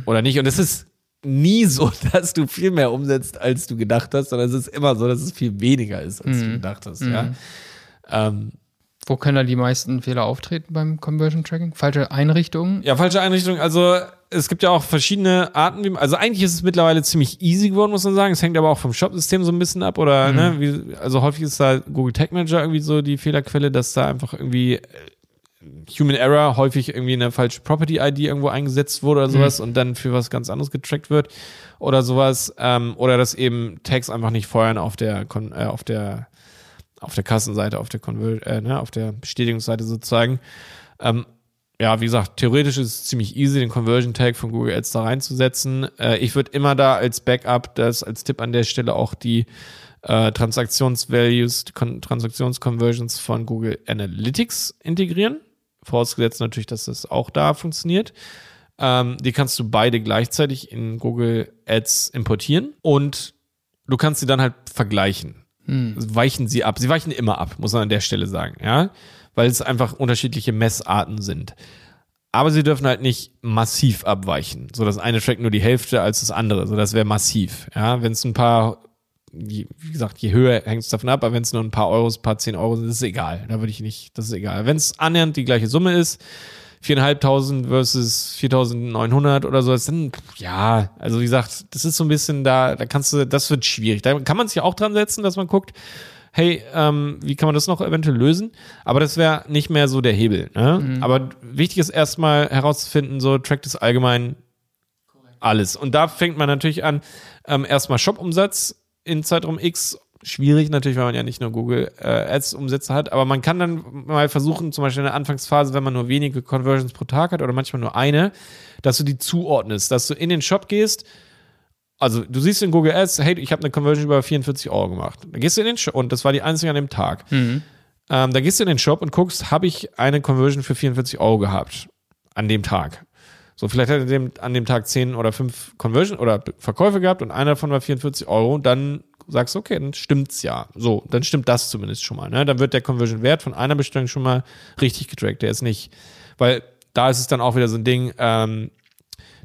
oder nicht. Und es ist nie so, dass du viel mehr umsetzt, als du gedacht hast, sondern es ist immer so, dass es viel weniger ist, als du gedacht hast. Ja. Ähm, Wo können da die meisten Fehler auftreten beim Conversion Tracking? Falsche Einrichtungen? Ja, falsche Einrichtung. Also es gibt ja auch verschiedene Arten. Wie, also eigentlich ist es mittlerweile ziemlich easy geworden, muss man sagen. Es hängt aber auch vom Shop-System so ein bisschen ab. Oder, ne, wie, also häufig ist da Google Tag Manager irgendwie so die Fehlerquelle, dass da einfach irgendwie äh, Human Error häufig irgendwie eine falsche Property-ID irgendwo eingesetzt wurde oder sowas und dann für was ganz anderes getrackt wird oder sowas. Ähm, oder dass eben Tags einfach nicht feuern auf der, Kon äh, auf der auf der Kassenseite, auf der Conver äh, ne, auf der Bestätigungsseite sozusagen. Ähm, ja, wie gesagt, theoretisch ist es ziemlich easy, den Conversion Tag von Google Ads da reinzusetzen. Äh, ich würde immer da als Backup, das als Tipp an der Stelle auch die äh, Transaktionsvalues, Transaktionsconversions von Google Analytics integrieren. Vorausgesetzt natürlich, dass das auch da funktioniert. Ähm, die kannst du beide gleichzeitig in Google Ads importieren und du kannst sie dann halt vergleichen weichen sie ab. Sie weichen immer ab, muss man an der Stelle sagen, ja, weil es einfach unterschiedliche Messarten sind. Aber sie dürfen halt nicht massiv abweichen. So das eine trackt nur die Hälfte als das andere. So das wäre massiv. Ja, wenn es ein paar, wie wie gesagt, je höher hängt es davon ab, aber wenn es nur ein paar Euros, ein paar zehn Euro sind, ist es egal. Da würde ich nicht, das ist egal. Wenn es annähernd die gleiche Summe ist, 4.500 versus 4.900 oder so, ist dann, ja, also wie gesagt, das ist so ein bisschen da, da kannst du, das wird schwierig. Da kann man sich auch dran setzen, dass man guckt, hey, ähm, wie kann man das noch eventuell lösen? Aber das wäre nicht mehr so der Hebel. Ne? Aber wichtig ist erstmal herauszufinden, so trackt es allgemein alles. Und da fängt man natürlich an, ähm, erstmal Shop-Umsatz in Zeitraum X. Schwierig natürlich, weil man ja nicht nur Google äh, Ads-Umsätze hat, aber man kann dann mal versuchen, zum Beispiel in der Anfangsphase, wenn man nur wenige Conversions pro Tag hat oder manchmal nur eine, dass du die zuordnest, dass du in den Shop gehst, also du siehst in Google Ads, hey, ich habe eine Conversion über 44 Euro gemacht. Da gehst du in den Shop und das war die einzige an dem Tag. Ähm, da gehst du in den Shop und guckst, habe ich eine Conversion für 44 Euro gehabt an dem Tag. So, vielleicht hat er an dem Tag 10 oder 5 Conversion oder Verkäufe gehabt und einer davon war 44 Euro. Dann sagst du, okay, dann stimmt's ja. So, dann stimmt das zumindest schon mal. Ne? Dann wird der Conversion-Wert von einer Bestellung schon mal richtig getrackt. Der ist nicht, weil da ist es dann auch wieder so ein Ding, ähm,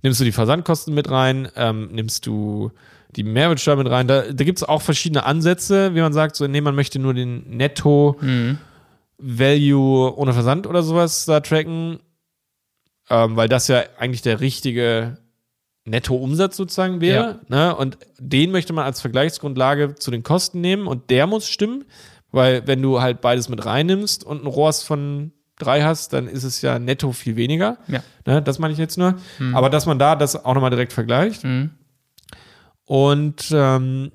nimmst du die Versandkosten mit rein, ähm, nimmst du die Mehrwertsteuer mit rein. Da, da gibt es auch verschiedene Ansätze, wie man sagt, so, nee, man möchte nur den Netto-Value ohne Versand oder sowas da tracken, ähm, weil das ja eigentlich der richtige Nettoumsatz sozusagen wäre. Ne? Und den möchte man als Vergleichsgrundlage zu den Kosten nehmen und der muss stimmen, weil wenn du halt beides mit reinnimmst und ein ROAS von drei hast, dann ist es ja netto viel weniger. Ja. Ne? Das meine ich jetzt nur. Aber dass man da das auch nochmal direkt vergleicht. Mhm. Und ähm,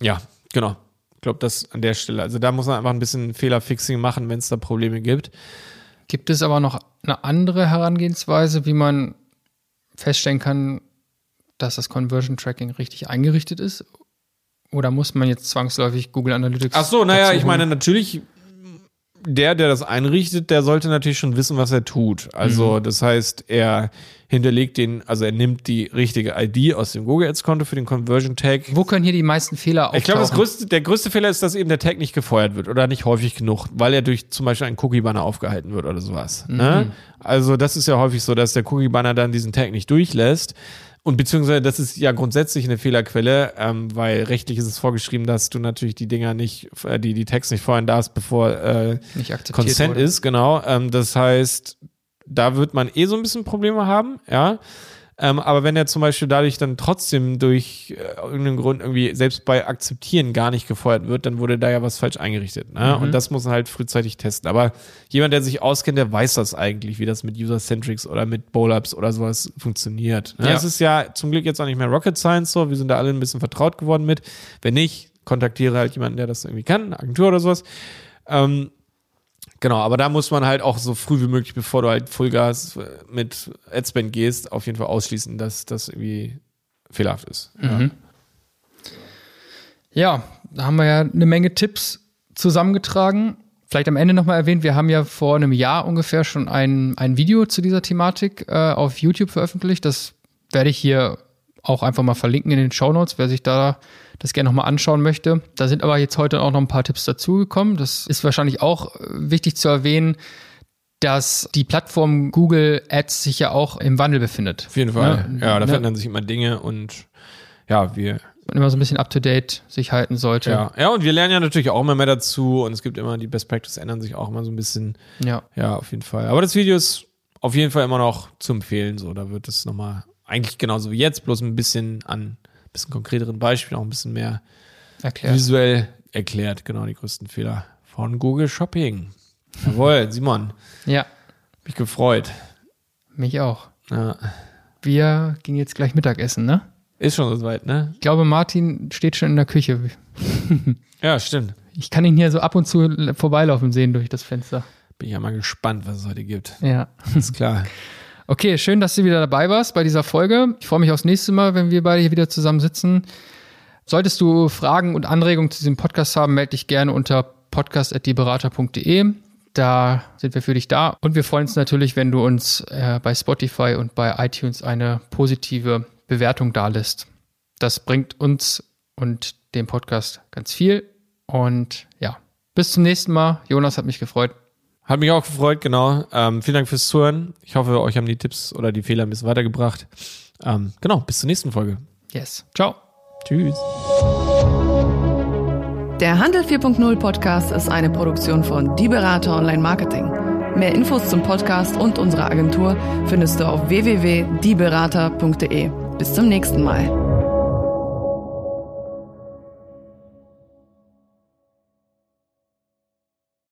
ja, genau. Ich glaube, das an der Stelle. Also da muss man einfach ein bisschen Fehlerfixing machen, wenn es da Probleme gibt. Gibt es aber noch eine andere Herangehensweise, wie man feststellen kann, dass das Conversion Tracking richtig eingerichtet ist? Oder muss man jetzt zwangsläufig Google Analytics? Ach so, naja, ich meine natürlich, der, der das einrichtet, der sollte natürlich schon wissen, was er tut. Also, das heißt, er hinterlegt den, also er nimmt die richtige ID aus dem Google Ads Konto für den Conversion Tag. Wo können hier die meisten Fehler auftauchen? Ich glaube, das größte, der größte Fehler ist, dass eben der Tag nicht gefeuert wird oder nicht häufig genug, weil er durch zum Beispiel einen Cookie-Banner aufgehalten wird oder sowas. Ne? Also das ist ja häufig so, dass der Cookie-Banner dann diesen Tag nicht durchlässt. Und beziehungsweise das ist ja grundsätzlich eine Fehlerquelle, ähm, weil rechtlich ist es vorgeschrieben, dass du natürlich die Dinger nicht, äh, die, die Text nicht vorhin darfst, bevor äh, Nicht akzeptiert Consent wurde. ist, genau. Ähm, das heißt, da wird man eh so ein bisschen Probleme haben, ja. Ähm, aber wenn er zum Beispiel dadurch dann trotzdem durch äh, irgendeinen Grund irgendwie selbst bei Akzeptieren gar nicht gefeuert wird, dann wurde da ja was falsch eingerichtet. Ne? Und das muss man halt frühzeitig testen. Aber jemand, der sich auskennt, der weiß das eigentlich, wie das mit User-Centrics oder mit Bowl-Ups oder sowas funktioniert. Ne? Ja. Das ist ja zum Glück jetzt auch nicht mehr Rocket Science so. Wir sind da alle ein bisschen vertraut geworden mit. Wenn nicht, kontaktiere halt jemanden, der das irgendwie kann, eine Agentur oder sowas. Ähm, Genau, aber da muss man halt auch so früh wie möglich, bevor du halt Fullgas äh, mit Adspend gehst, auf jeden Fall ausschließen, dass das irgendwie fehlerhaft ist. Ja. Ja, da haben wir ja eine Menge Tipps zusammengetragen. Vielleicht am Ende nochmal erwähnt, wir haben ja vor einem Jahr ungefähr schon ein, ein Video zu dieser Thematik äh, auf YouTube veröffentlicht. Das werde ich hier auch einfach mal verlinken in den Show Notes, wer sich da das gerne nochmal anschauen möchte. Da sind aber jetzt heute auch noch ein paar Tipps dazugekommen. Das ist wahrscheinlich auch äh, wichtig zu erwähnen, dass die Plattform Google Ads sich ja auch im Wandel befindet. Auf jeden Fall. Ne? Ja, da Ne? verändern sich immer Dinge und ja, wir, Man immer so ein bisschen up to date sich halten sollte. ja. Ja, und wir lernen ja natürlich auch immer mehr dazu und es gibt immer, die Best Practice ändern sich auch immer so ein bisschen. ja. Ja, auf jeden Fall. Aber das Video ist auf jeden Fall immer noch zu empfehlen. So, da wird es nochmal eigentlich genauso wie jetzt, bloß ein bisschen an ein bisschen konkreteren Beispielen, auch ein bisschen mehr erklärt. visuell erklärt. Genau, die größten Fehler von Google Shopping. Jawohl, Simon, Ja, mich gefreut. mich auch. Ja. Wir gehen jetzt gleich Mittagessen, ne? Ist schon so weit, ne? Ich glaube, Martin steht schon in der Küche. Ja, stimmt. Ich kann ihn hier so ab und zu vorbeilaufen sehen durch das Fenster. Bin ja mal gespannt, was es heute gibt. Ja. Ist klar. Okay, schön, dass du wieder dabei warst bei dieser Folge. Ich freue mich aufs nächste Mal, wenn wir beide hier wieder zusammen sitzen. Solltest du Fragen und Anregungen zu diesem Podcast haben, melde dich gerne unter podcast.dieberater.de. Da sind wir für dich da. Und wir freuen uns natürlich, wenn du uns äh, bei Spotify und bei iTunes eine positive Bewertung dalässt. Das bringt uns und dem Podcast ganz viel. Und ja, bis zum nächsten Mal. Jonas hat mich gefreut. Hat mich auch gefreut, genau. Ähm, vielen Dank fürs Zuhören. Ich hoffe, euch haben die Tipps oder die Fehler ein bisschen weitergebracht. Ähm, genau, bis zur nächsten Folge. Yes. Ciao. Tschüss. Der Handel 4.0 Podcast ist eine Produktion von Die Berater Online Marketing. Mehr Infos zum Podcast und unserer Agentur findest du auf www.dieberater.de. Bis zum nächsten Mal.